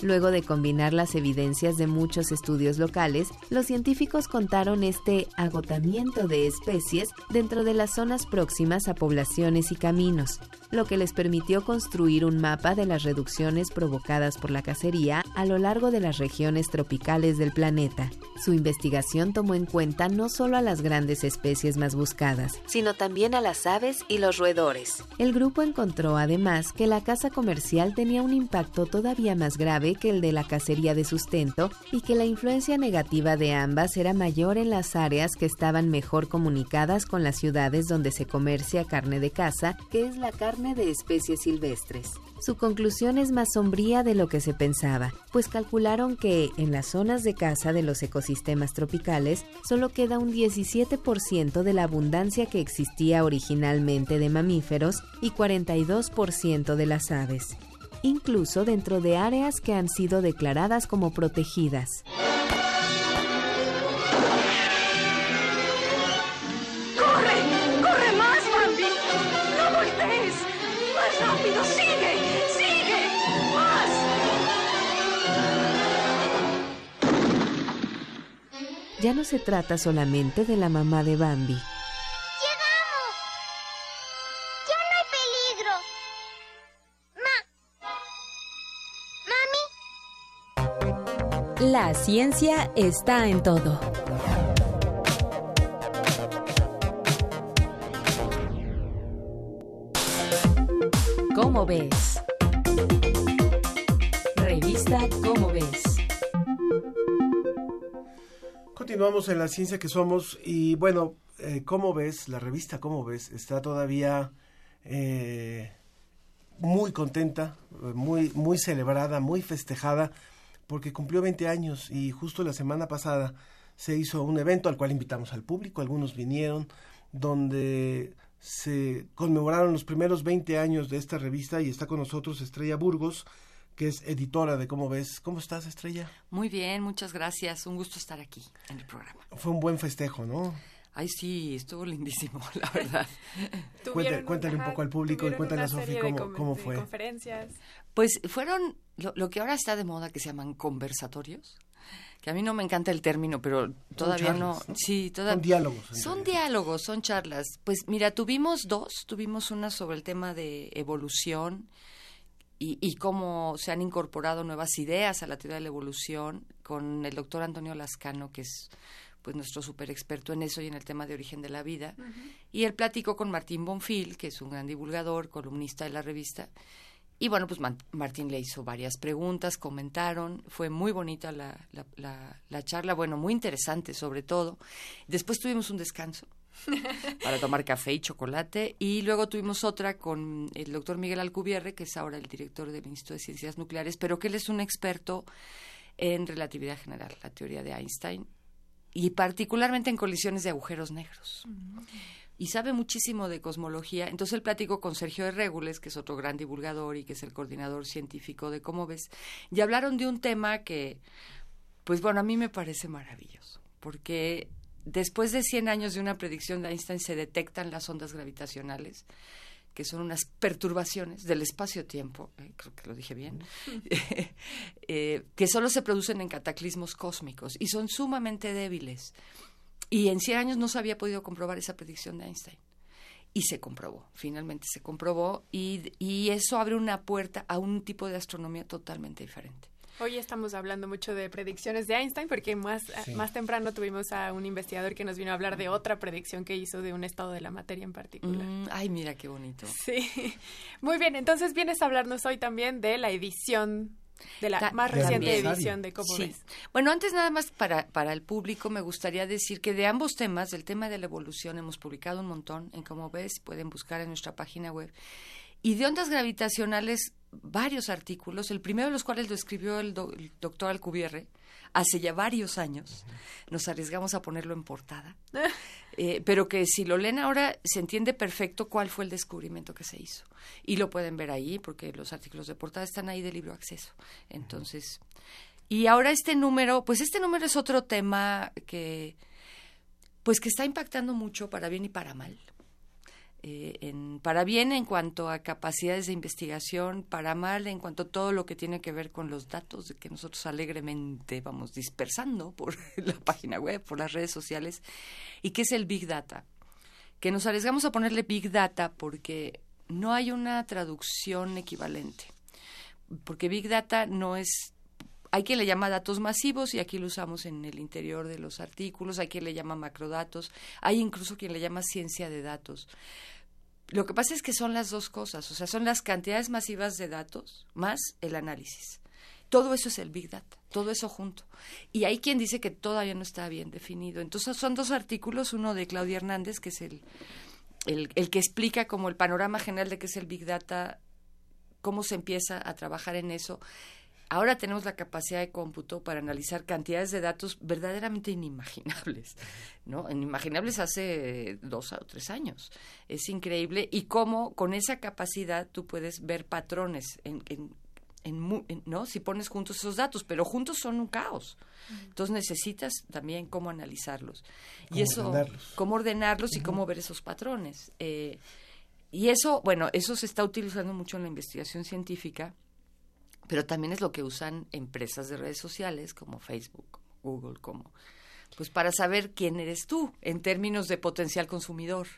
Luego de combinar las evidencias de muchos estudios locales, los científicos contaron este agotamiento de especies dentro de las zonas próximas a poblaciones y caminos, lo que les permitió construir un mapa de las reducciones provocadas por la cacería a lo largo de las regiones tropicales del planeta. Su investigación tomó en cuenta no solo a las grandes especies más buscadas, sino también a las aves y los roedores. El grupo encontró además que la caza comercial tenía un impacto todavía más grave que el de la cacería de sustento y que la influencia negativa de ambas era mayor en las áreas que estaban mejor comunicadas con las ciudades donde se comercia carne de caza, que es la carne de especies silvestres. Su conclusión es más sombría de lo que se pensaba, pues calcularon que en las zonas de caza de los ecosistemas tropicales solo queda un 17% de la abundancia que existía originalmente de mamíferos y 42% de las aves. Incluso dentro de áreas que han sido declaradas como protegidas. ¡Corre! ¡Corre más, Bambi! ¡No voltees! ¡Más rápido! ¡Sigue! ¡Sigue! ¡Más! Ya no se trata solamente de la mamá de Bambi. La ciencia está en todo. ¿Cómo ves? Revista ¿Cómo ves? Continuamos en la ciencia que somos y bueno, eh, ¿cómo ves? La revista ¿Cómo ves? Está todavía eh, muy contenta, muy, muy celebrada, muy festejada porque cumplió 20 años y justo la semana pasada se hizo un evento al cual invitamos al público, algunos vinieron, donde se conmemoraron los primeros 20 años de esta revista y está con nosotros Estrella Burgos, que es editora de ¿Cómo ves? ¿Cómo estás, Estrella? Muy bien, muchas gracias. Un gusto estar aquí en el programa. Fue un buen festejo, ¿no? Ay, sí, estuvo lindísimo, la verdad. Cuéntale, cuéntale un poco al público y cuéntale a Sofi cómo, cómo fue. conferencias. Pues fueron lo, lo, que ahora está de moda que se llaman conversatorios. Que a mí no me encanta el término, pero todavía no. Sí, todavía. Son diálogos. Son diálogos, son charlas. Pues mira, tuvimos dos. Tuvimos una sobre el tema de evolución y, y, cómo se han incorporado nuevas ideas a la teoría de la evolución con el doctor Antonio Lascano, que es pues nuestro super experto en eso y en el tema de origen de la vida. Uh -huh. Y él platicó con Martín Bonfil, que es un gran divulgador, columnista de la revista. Y bueno, pues Martín le hizo varias preguntas, comentaron, fue muy bonita la, la, la, la charla, bueno, muy interesante sobre todo. Después tuvimos un descanso para tomar café y chocolate. Y luego tuvimos otra con el doctor Miguel Alcubierre, que es ahora el director del Instituto de Ciencias Nucleares, pero que él es un experto en relatividad general, la teoría de Einstein, y particularmente en colisiones de agujeros negros. Uh -huh. Y sabe muchísimo de cosmología. Entonces él platicó con Sergio de Regules, que es otro gran divulgador y que es el coordinador científico de Cómo ves, y hablaron de un tema que, pues bueno, a mí me parece maravilloso, porque después de 100 años de una predicción de Einstein se detectan las ondas gravitacionales, que son unas perturbaciones del espacio-tiempo, eh, creo que lo dije bien, eh, que solo se producen en cataclismos cósmicos y son sumamente débiles. Y en 100 años no se había podido comprobar esa predicción de Einstein. Y se comprobó, finalmente se comprobó, y, y eso abre una puerta a un tipo de astronomía totalmente diferente. Hoy estamos hablando mucho de predicciones de Einstein porque más, sí. más temprano tuvimos a un investigador que nos vino a hablar de otra predicción que hizo de un estado de la materia en particular. Mm, ay, mira qué bonito. Sí. Muy bien, entonces vienes a hablarnos hoy también de la edición de la más reciente edición de Cómo sí. ves. Bueno, antes nada más para, para el público me gustaría decir que de ambos temas, del tema de la evolución, hemos publicado un montón en Cómo ves, pueden buscar en nuestra página web. Y de ondas gravitacionales, varios artículos, el primero de los cuales lo escribió el, do, el doctor Alcubierre hace ya varios años. Nos arriesgamos a ponerlo en portada. eh, pero que si lo leen ahora se entiende perfecto cuál fue el descubrimiento que se hizo. Y lo pueden ver ahí porque los artículos de portada están ahí de libro acceso. Entonces, y ahora este número, pues este número es otro tema que pues que está impactando mucho para bien y para mal. Eh, en, para bien en cuanto a capacidades de investigación, para mal en cuanto a todo lo que tiene que ver con los datos que nosotros alegremente vamos dispersando por la página web, por las redes sociales, y que es el Big Data. Que nos arriesgamos a ponerle Big Data porque no hay una traducción equivalente. Porque Big Data no es hay quien le llama datos masivos y aquí lo usamos en el interior de los artículos, hay quien le llama macrodatos, hay incluso quien le llama ciencia de datos. Lo que pasa es que son las dos cosas, o sea, son las cantidades masivas de datos más el análisis. Todo eso es el Big Data, todo eso junto. Y hay quien dice que todavía no está bien definido. Entonces son dos artículos, uno de Claudia Hernández, que es el, el, que explica como el panorama general de qué es el Big Data, cómo se empieza a trabajar en eso, Ahora tenemos la capacidad de cómputo para analizar cantidades de datos verdaderamente inimaginables, ¿no? Inimaginables hace dos o tres años. Es increíble y cómo con esa capacidad tú puedes ver patrones en, en en, mu- en- ¿no? Si pones juntos esos datos, pero juntos son un caos. Entonces necesitas también cómo analizarlos. Y Cómo eso, ordenarlos. cómo ordenarlos y cómo ver esos patrones. Eh, y eso, bueno, eso se está utilizando mucho en la investigación científica, pero también es lo que usan empresas de redes sociales como Facebook, como Google, como pues para saber quién eres tú en términos de potencial consumidor.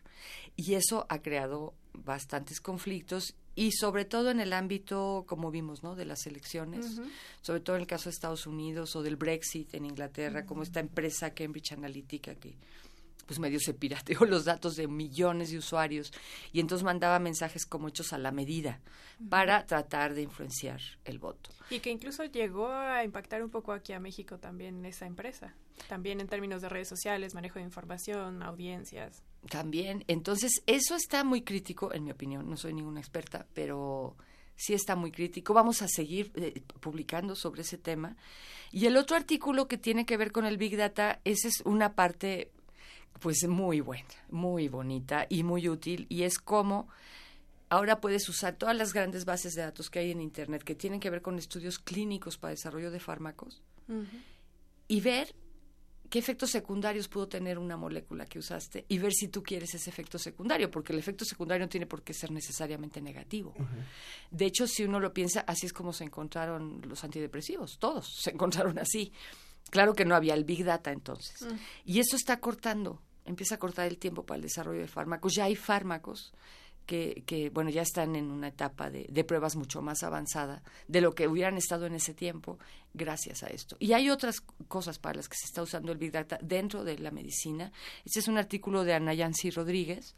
Y eso ha creado bastantes conflictos y sobre todo en el ámbito, como vimos, ¿no? de las elecciones, sobre todo en el caso de Estados Unidos o del Brexit en Inglaterra, como esta empresa Cambridge Analytica que pues medio se pirateó los datos de millones de usuarios y entonces mandaba mensajes como hechos a la medida para tratar de influenciar el voto. Y que incluso llegó a impactar un poco aquí a México también esa empresa. También en términos de redes sociales, manejo de información, audiencias. También, entonces eso está muy crítico, en mi opinión, no soy ninguna experta, pero sí está muy crítico. Vamos a seguir eh, publicando sobre ese tema. Y el otro artículo que tiene que ver con el Big Data, esa es una parte pues muy buena, muy bonita y muy útil, y es cómo ahora puedes usar todas las grandes bases de datos que hay en Internet que tienen que ver con estudios clínicos para desarrollo de fármacos y ver qué efectos secundarios pudo tener una molécula que usaste y ver si tú quieres ese efecto secundario, porque el efecto secundario no tiene por qué ser necesariamente negativo. De hecho, si uno lo piensa, así es como se encontraron los antidepresivos, todos se encontraron así. Claro que no había el Big Data entonces. Mm. Y eso está cortando, empieza a cortar el tiempo para el desarrollo de fármacos. Ya hay fármacos que, que bueno, ya están en una etapa de, de pruebas mucho más avanzada de lo que hubieran estado en ese tiempo gracias a esto. Y hay otras cosas para las que se está usando el Big Data dentro de la medicina. Este es un artículo de Ana Yancy Rodríguez.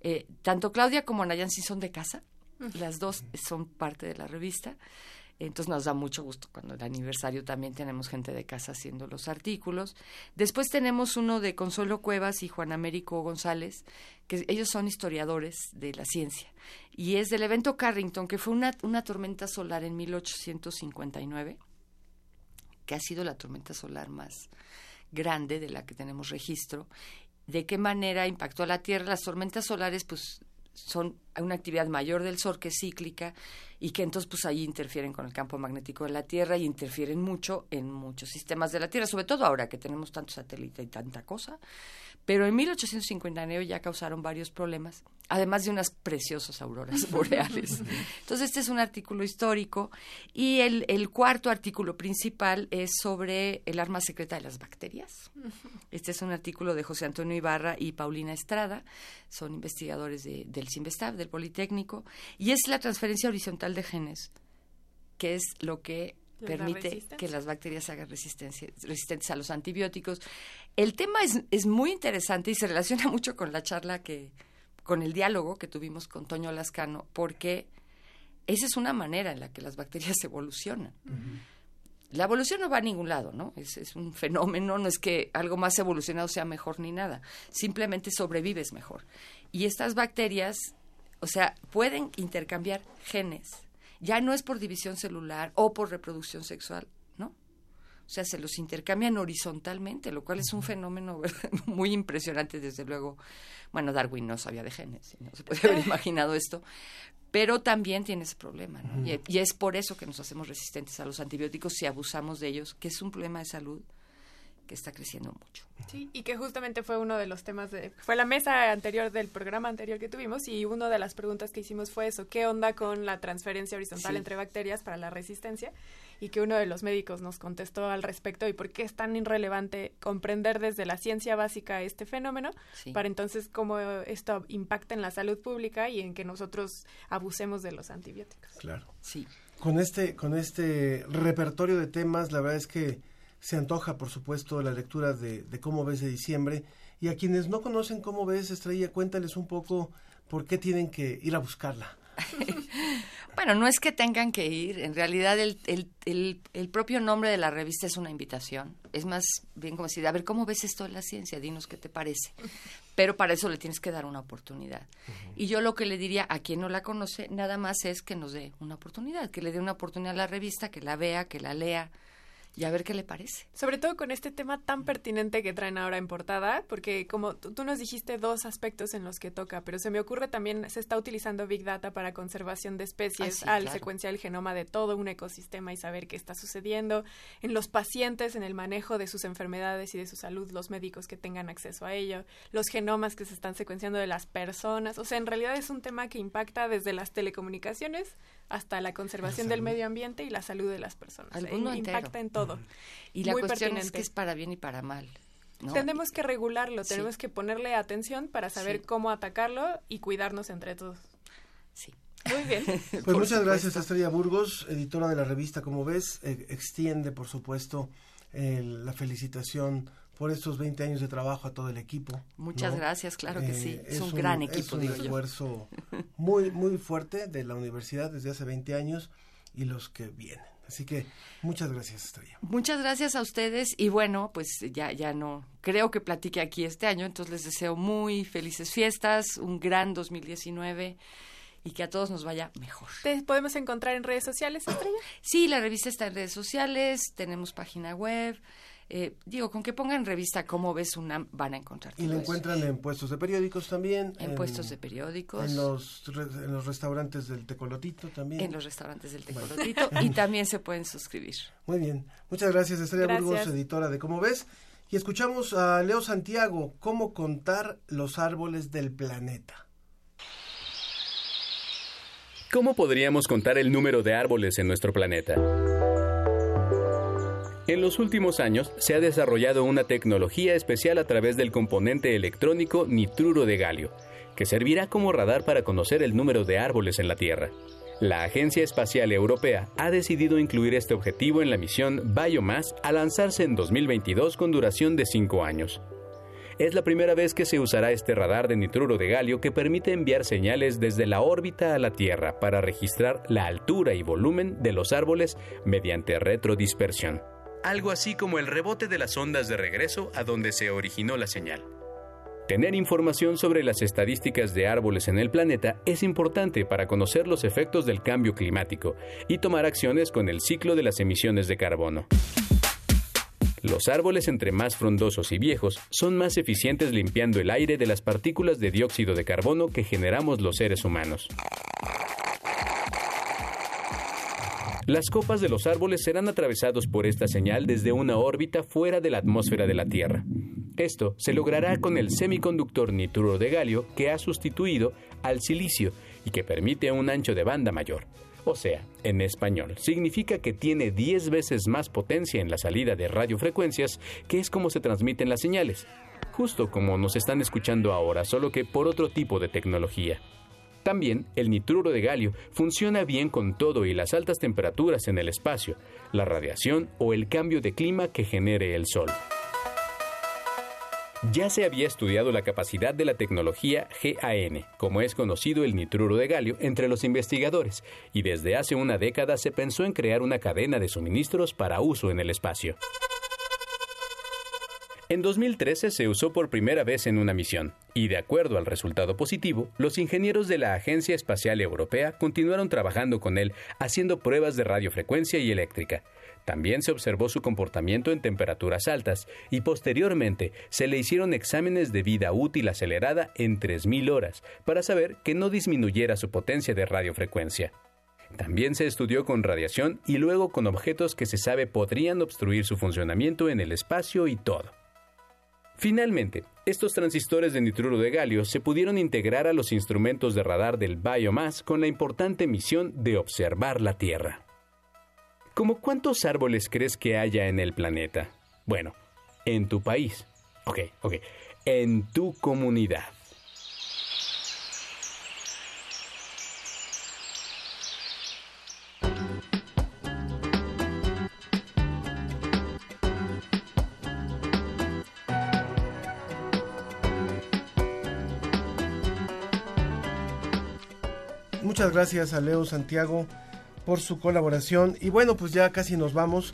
Eh, tanto Claudia como Ana Yancy son de casa. Las dos son parte de la revista. Entonces nos da mucho gusto cuando el aniversario también tenemos gente de casa haciendo los artículos. Después tenemos uno de Consuelo Cuevas y Juan Américo González, que ellos son historiadores de la ciencia. Y es del evento Carrington, que fue una, una tormenta solar en 1859, que ha sido la tormenta solar más grande de la que tenemos registro. ¿De qué manera impactó a la Tierra? Las tormentas solares, pues son una actividad mayor del Sol que es cíclica y que entonces pues ahí interfieren con el campo magnético de la Tierra y interfieren mucho en muchos sistemas de la Tierra, sobre todo ahora que tenemos tanto satélite y tanta cosa. Pero en 1859 ya causaron varios problemas, además de unas preciosas auroras boreales. Entonces este es un artículo histórico y el, el cuarto artículo principal es sobre el arma secreta de las bacterias. Este es un artículo de José Antonio Ibarra y Paulina Estrada, son investigadores de- del CIMBESTAB, del Politécnico, y es la transferencia horizontal de genes, que es lo que permite que las bacterias hagan resistencia, resistentes a los antibióticos. El tema es, es muy interesante y se relaciona mucho con la charla que, con el diálogo que tuvimos con Toño Lascano, porque esa es una manera en la que las bacterias evolucionan. La evolución no va a ningún lado, ¿no? Es, es un fenómeno, no es que algo más evolucionado sea mejor ni nada, simplemente sobrevives mejor. Y estas bacterias, o sea, pueden intercambiar genes. Ya no es por división celular o por reproducción sexual. O sea, se los intercambian horizontalmente, lo cual es un fenómeno muy impresionante, desde luego. Bueno, Darwin no sabía de genes, no se podía haber imaginado esto, pero también tiene ese problema, ¿no? y, y es por eso que nos hacemos resistentes a los antibióticos si abusamos de ellos, que es un problema de salud que está creciendo mucho. Sí, y que justamente fue uno de los temas de... Fue la mesa anterior del programa anterior que tuvimos y una de las preguntas que hicimos fue eso, ¿qué onda con la transferencia horizontal Sí. entre bacterias para la resistencia? Y que uno de los médicos nos contestó al respecto y por qué es tan irrelevante comprender desde la ciencia básica este fenómeno Sí. para entonces cómo esto impacta en la salud pública y en que nosotros abusemos de los antibióticos. Claro. Sí. Con este, con este repertorio de temas, la verdad es que se antoja, por supuesto, la lectura de, de Cómo ves de diciembre. Y a quienes no conocen Cómo ves, Estrella, cuéntales un poco por qué tienen que ir a buscarla. Bueno, no es que tengan que ir, en realidad el, el, el, el propio nombre de la revista es una invitación. Es más bien como decir, a ver, ¿cómo ves esto de la ciencia? Dinos qué te parece. Pero para eso le tienes que dar una oportunidad. Y yo lo que le diría a quien no la conoce, nada más es que nos dé una oportunidad, que le dé una oportunidad a la revista, que la vea, que la lea y a ver qué le parece. Sobre todo con este tema tan pertinente que traen ahora en portada, porque como tú, nos dijiste dos aspectos en los que toca, pero se me ocurre también se está utilizando Big Data para conservación de especies, Ah, sí, al claro. secuenciar el genoma de todo un ecosistema y saber qué está sucediendo en los pacientes, en el manejo de sus enfermedades y de su salud, los médicos que tengan acceso a ello, los genomas que se están secuenciando de las personas. O sea, en realidad es un tema que impacta desde las telecomunicaciones hasta la conservación del medio ambiente y la salud de las personas. Al Eh, impacta entero. en todo. Y la Muy cuestión es que es para bien y para mal. ¿no? Tenemos que regularlo, Sí. tenemos que ponerle atención para saber Sí. cómo atacarlo y cuidarnos entre todos. Sí. Muy bien. Pues muchas gracias Estrella Burgos, editora de la revista Como ves, eh, extiende por supuesto el- la felicitación por estos 20 años de trabajo a todo el equipo. Muchas ¿no? gracias, claro que sí. Eh, Es un gran equipo, Es un digo yo. esfuerzo muy, muy fuerte de la universidad desde hace 20 años y los que vienen. Así que muchas gracias Estrella. Muchas gracias a ustedes y bueno, pues ya ya no creo que platique aquí este año, entonces les deseo muy felices fiestas, un gran 2019 y que a todos nos vaya mejor. ¿Te podemos encontrar en redes sociales, Estrella? Sí, la revista está en redes sociales, tenemos página web. Eh, digo, con que pongan revista Cómo ves una van a encontrar Y todo eso. encuentran en puestos de periódicos también. En puestos de periódicos. En los, en los restaurantes del Tecolotito también. en los restaurantes del Bueno. Tecolotito y también se pueden suscribir. Muy bien. Muchas gracias, Estrella Gracias. Burgos, editora de Cómo ves. Y escuchamos a Leo Santiago, cómo contar los árboles del planeta. ¿Cómo podríamos contar el número de árboles en nuestro planeta? En los últimos años se ha desarrollado una tecnología especial a través del componente electrónico nitruro de galio, que servirá como radar para conocer el número de árboles en la Tierra. La Agencia Espacial Europea ha decidido incluir este objetivo en la misión Biomass a lanzarse en 2022 con duración de 5 años. Es la primera vez que se usará este radar de nitruro de galio que permite enviar señales desde la órbita a la Tierra para registrar la altura y volumen de los árboles mediante retrodispersión. Algo así como el rebote de las ondas de regreso a donde se originó la señal. Tener información sobre las estadísticas de árboles en el planeta es importante para conocer los efectos del cambio climático y tomar acciones con el ciclo de las emisiones de carbono. Los árboles entre más frondosos y viejos son más eficientes limpiando el aire de las partículas de dióxido de carbono que generamos los seres humanos. Las copas de los árboles serán atravesados por esta señal desde una órbita fuera de la atmósfera de la Tierra. Esto se logrará con el semiconductor nitruro de galio que ha sustituido al silicio y que permite un ancho de banda mayor. O sea, en español, significa que tiene 10 veces más potencia en la salida de radiofrecuencias, que es como se transmiten las señales. Justo como nos están escuchando ahora, solo que por otro tipo de tecnología. También el nitruro de galio funciona bien con todo y las altas temperaturas en el espacio, la radiación o el cambio de clima que genere el sol. Ya se había estudiado la capacidad de la tecnología GAN, como es conocido el nitruro de galio, entre los investigadores, y desde hace una década se pensó en crear una cadena de suministros para uso en el espacio. En 2013 se usó por primera vez en una misión, y de acuerdo al resultado positivo, los ingenieros de la Agencia Espacial Europea continuaron trabajando con él, haciendo pruebas de radiofrecuencia y eléctrica. También se observó su comportamiento en temperaturas altas y posteriormente se le hicieron exámenes de vida útil acelerada en 3.000 horas para saber que no disminuyera su potencia de radiofrecuencia. También se estudió con radiación y luego con objetos que se sabe podrían obstruir su funcionamiento en el espacio y todo. Finalmente, estos transistores de nitruro de galio se pudieron integrar a los instrumentos de radar del Biomass con la importante misión de observar la Tierra. ¿Cómo cuántos árboles crees que haya en el planeta? Bueno, en tu país. Ok, ok. En tu comunidad. Muchas gracias a Leo Santiago por su colaboración. Y bueno, pues ya casi nos vamos,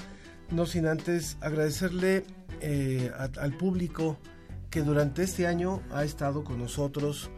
no sin antes agradecerle eh, al público que durante este año ha estado con nosotros,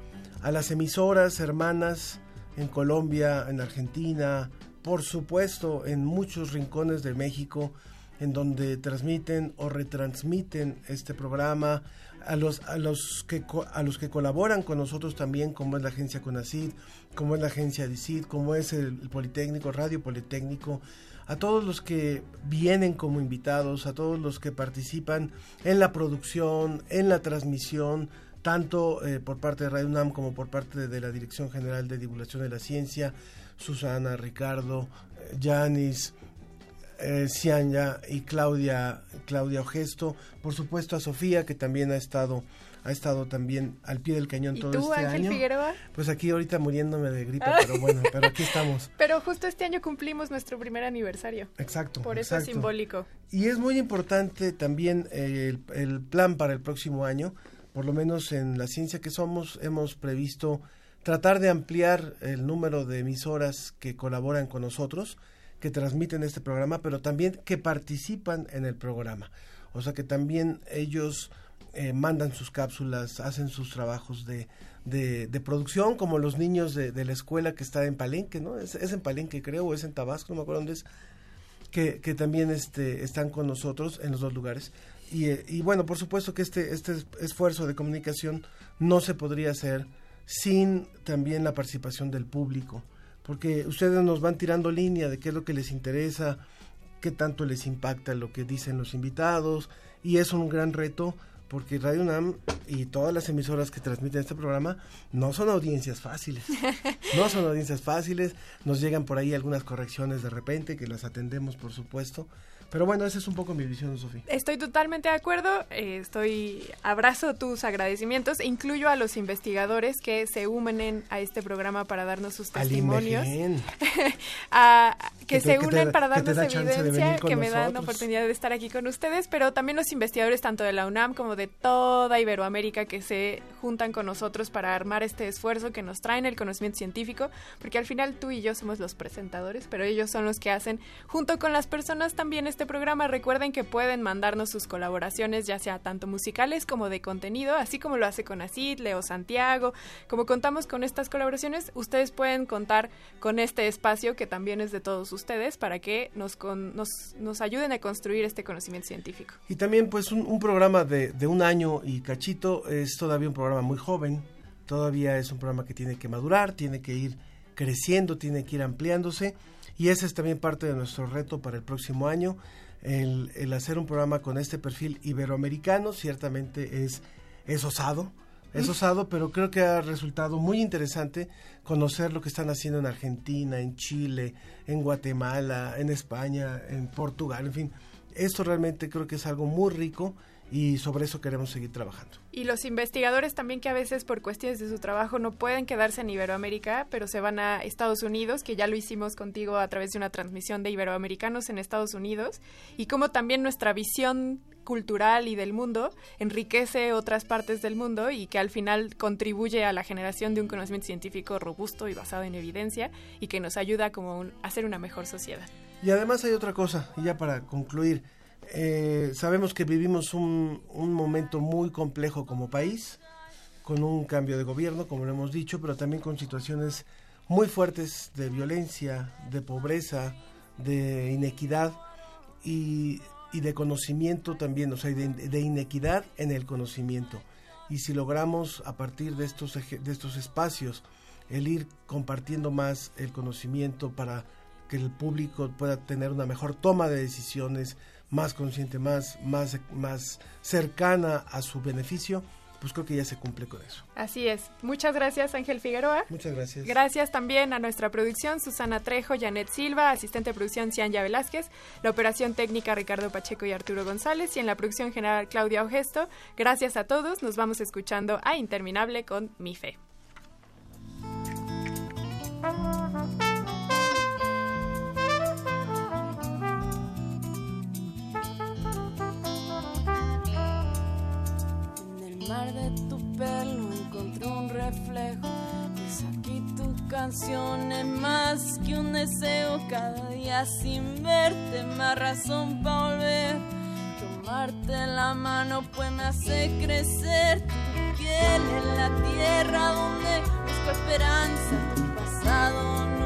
a las emisoras hermanas en Colombia, en Argentina, por supuesto en muchos rincones de México, en donde transmiten o retransmiten este programa, a los, a los, que, a los que colaboran con nosotros también, como es la agencia CONACID, como es la agencia DICID, como es el, Politécnico, Radio Politécnico, a todos los que vienen como invitados, a todos los que participan en la producción, en la transmisión, tanto eh, por parte de Radio UNAM como por parte de la Dirección General de Divulgación de la Ciencia, Susana, Ricardo, Janis, eh, Cianya y Claudia, Claudia Ogesto, por supuesto a Sofía que también ha estado ha estado también al pie del cañón todo tú, este Ángel año. Figueroa? Pues aquí ahorita muriéndome de gripe, pero bueno, pero aquí estamos. Pero justo este año cumplimos nuestro primer aniversario. Exacto. Por eso es simbólico. Y es muy importante también eh, el, el plan para el próximo año, por lo menos en la ciencia que somos, hemos previsto tratar de ampliar el número de emisoras que colaboran con nosotros, que transmiten este programa, pero también que participan en el programa. O sea que también ellos eh, mandan sus cápsulas, hacen sus trabajos de, de, producción, como los niños de, la escuela que está en Palenque, ¿no? Es, es, en Palenque, creo, o es en Tabasco, no me acuerdo dónde es, que, que también este, están con nosotros en los dos lugares. Y, eh, y bueno, por supuesto que este, este esfuerzo de comunicación no se podría hacer sin también la participación del público, porque ustedes nos van tirando línea de qué es lo que les interesa, qué tanto les impacta lo que dicen los invitados, y es un gran reto porque Radio UNAM y todas las emisoras que transmiten este programa no son audiencias fáciles. No son audiencias fáciles, nos llegan por ahí algunas correcciones de repente que las atendemos por supuesto, pero bueno, esa es un poco mi visión, Sofía. Estoy totalmente de acuerdo. Eh, estoy abrazo tus agradecimientos. Incluyo a los investigadores que se unen a este programa para darnos sus testimonios. a, que, se que unen te- para darnos evidencia, que me dan nosotros. oportunidad de estar aquí con ustedes, pero también los investigadores tanto de la UNAM como de toda Iberoamérica que se juntan con nosotros para armar este esfuerzo, que nos traen el conocimiento científico, porque al final tú y yo somos los presentadores, pero ellos son los que hacen junto con las personas también este programa. Recuerden que pueden mandarnos sus colaboraciones, ya sea tanto musicales como de contenido, así como lo hace con Acid, Leo Santiago. Como contamos con estas colaboraciones, ustedes pueden contar con este espacio que también es de todos ustedes para que nos, con- nos, nos ayuden a construir este conocimiento científico. Y también pues un, un programa de, de un año y cachito es todavía un programa muy joven, todavía es un programa que tiene que madurar, tiene que ir creciendo, tiene que ir ampliándose y ese es también parte de nuestro reto para el próximo año. El, el hacer un programa con este perfil iberoamericano ciertamente es, es osado, es osado, pero creo que ha resultado muy interesante conocer lo que están haciendo en Argentina, en Chile, en Guatemala, en España, en Portugal, en fin. Esto realmente creo que es algo muy rico y sobre eso queremos seguir trabajando. Y los investigadores también que a veces por cuestiones de su trabajo no pueden quedarse en Iberoamérica, pero se van a Estados Unidos, que ya lo hicimos contigo a través de una transmisión de iberoamericanos en Estados Unidos, y como también nuestra visión cultural y del mundo enriquece otras partes del mundo y que al final contribuye a la generación de un conocimiento científico robusto y basado en evidencia y que nos ayuda como un- a ser una mejor sociedad. Y además hay otra cosa, y ya para concluir, eh, sabemos que vivimos un, un momento muy complejo como país, con un cambio de gobierno, como lo hemos dicho, pero también con situaciones muy fuertes de violencia, de pobreza, de inequidad y, y de conocimiento también, o sea, de, inequidad en el conocimiento. Y si logramos a partir de estos, de estos espacios el ir compartiendo más el conocimiento para que el público pueda tener una mejor toma de decisiones, más consciente, más, más, más cercana a su beneficio, pues creo que ya se cumple con eso. Así es. Muchas gracias, Ángel Figueroa. Muchas gracias. Gracias también a nuestra producción, Susana Trejo, Janet Silva, asistente de producción, Cianya Velázquez, la operación técnica, Ricardo Pacheco y Arturo González, y en la producción general, Claudia Ogesto. Gracias a todos, nos vamos escuchando a Interminable con Mi Fe. De tu pelo encontré un reflejo. Pues aquí tu canción es más que un deseo. Cada día sin verte, más razón para volver. Tomarte la mano, pues me hace crecer. Tu piel en la tierra donde busco esperanza. Tu pasado nutre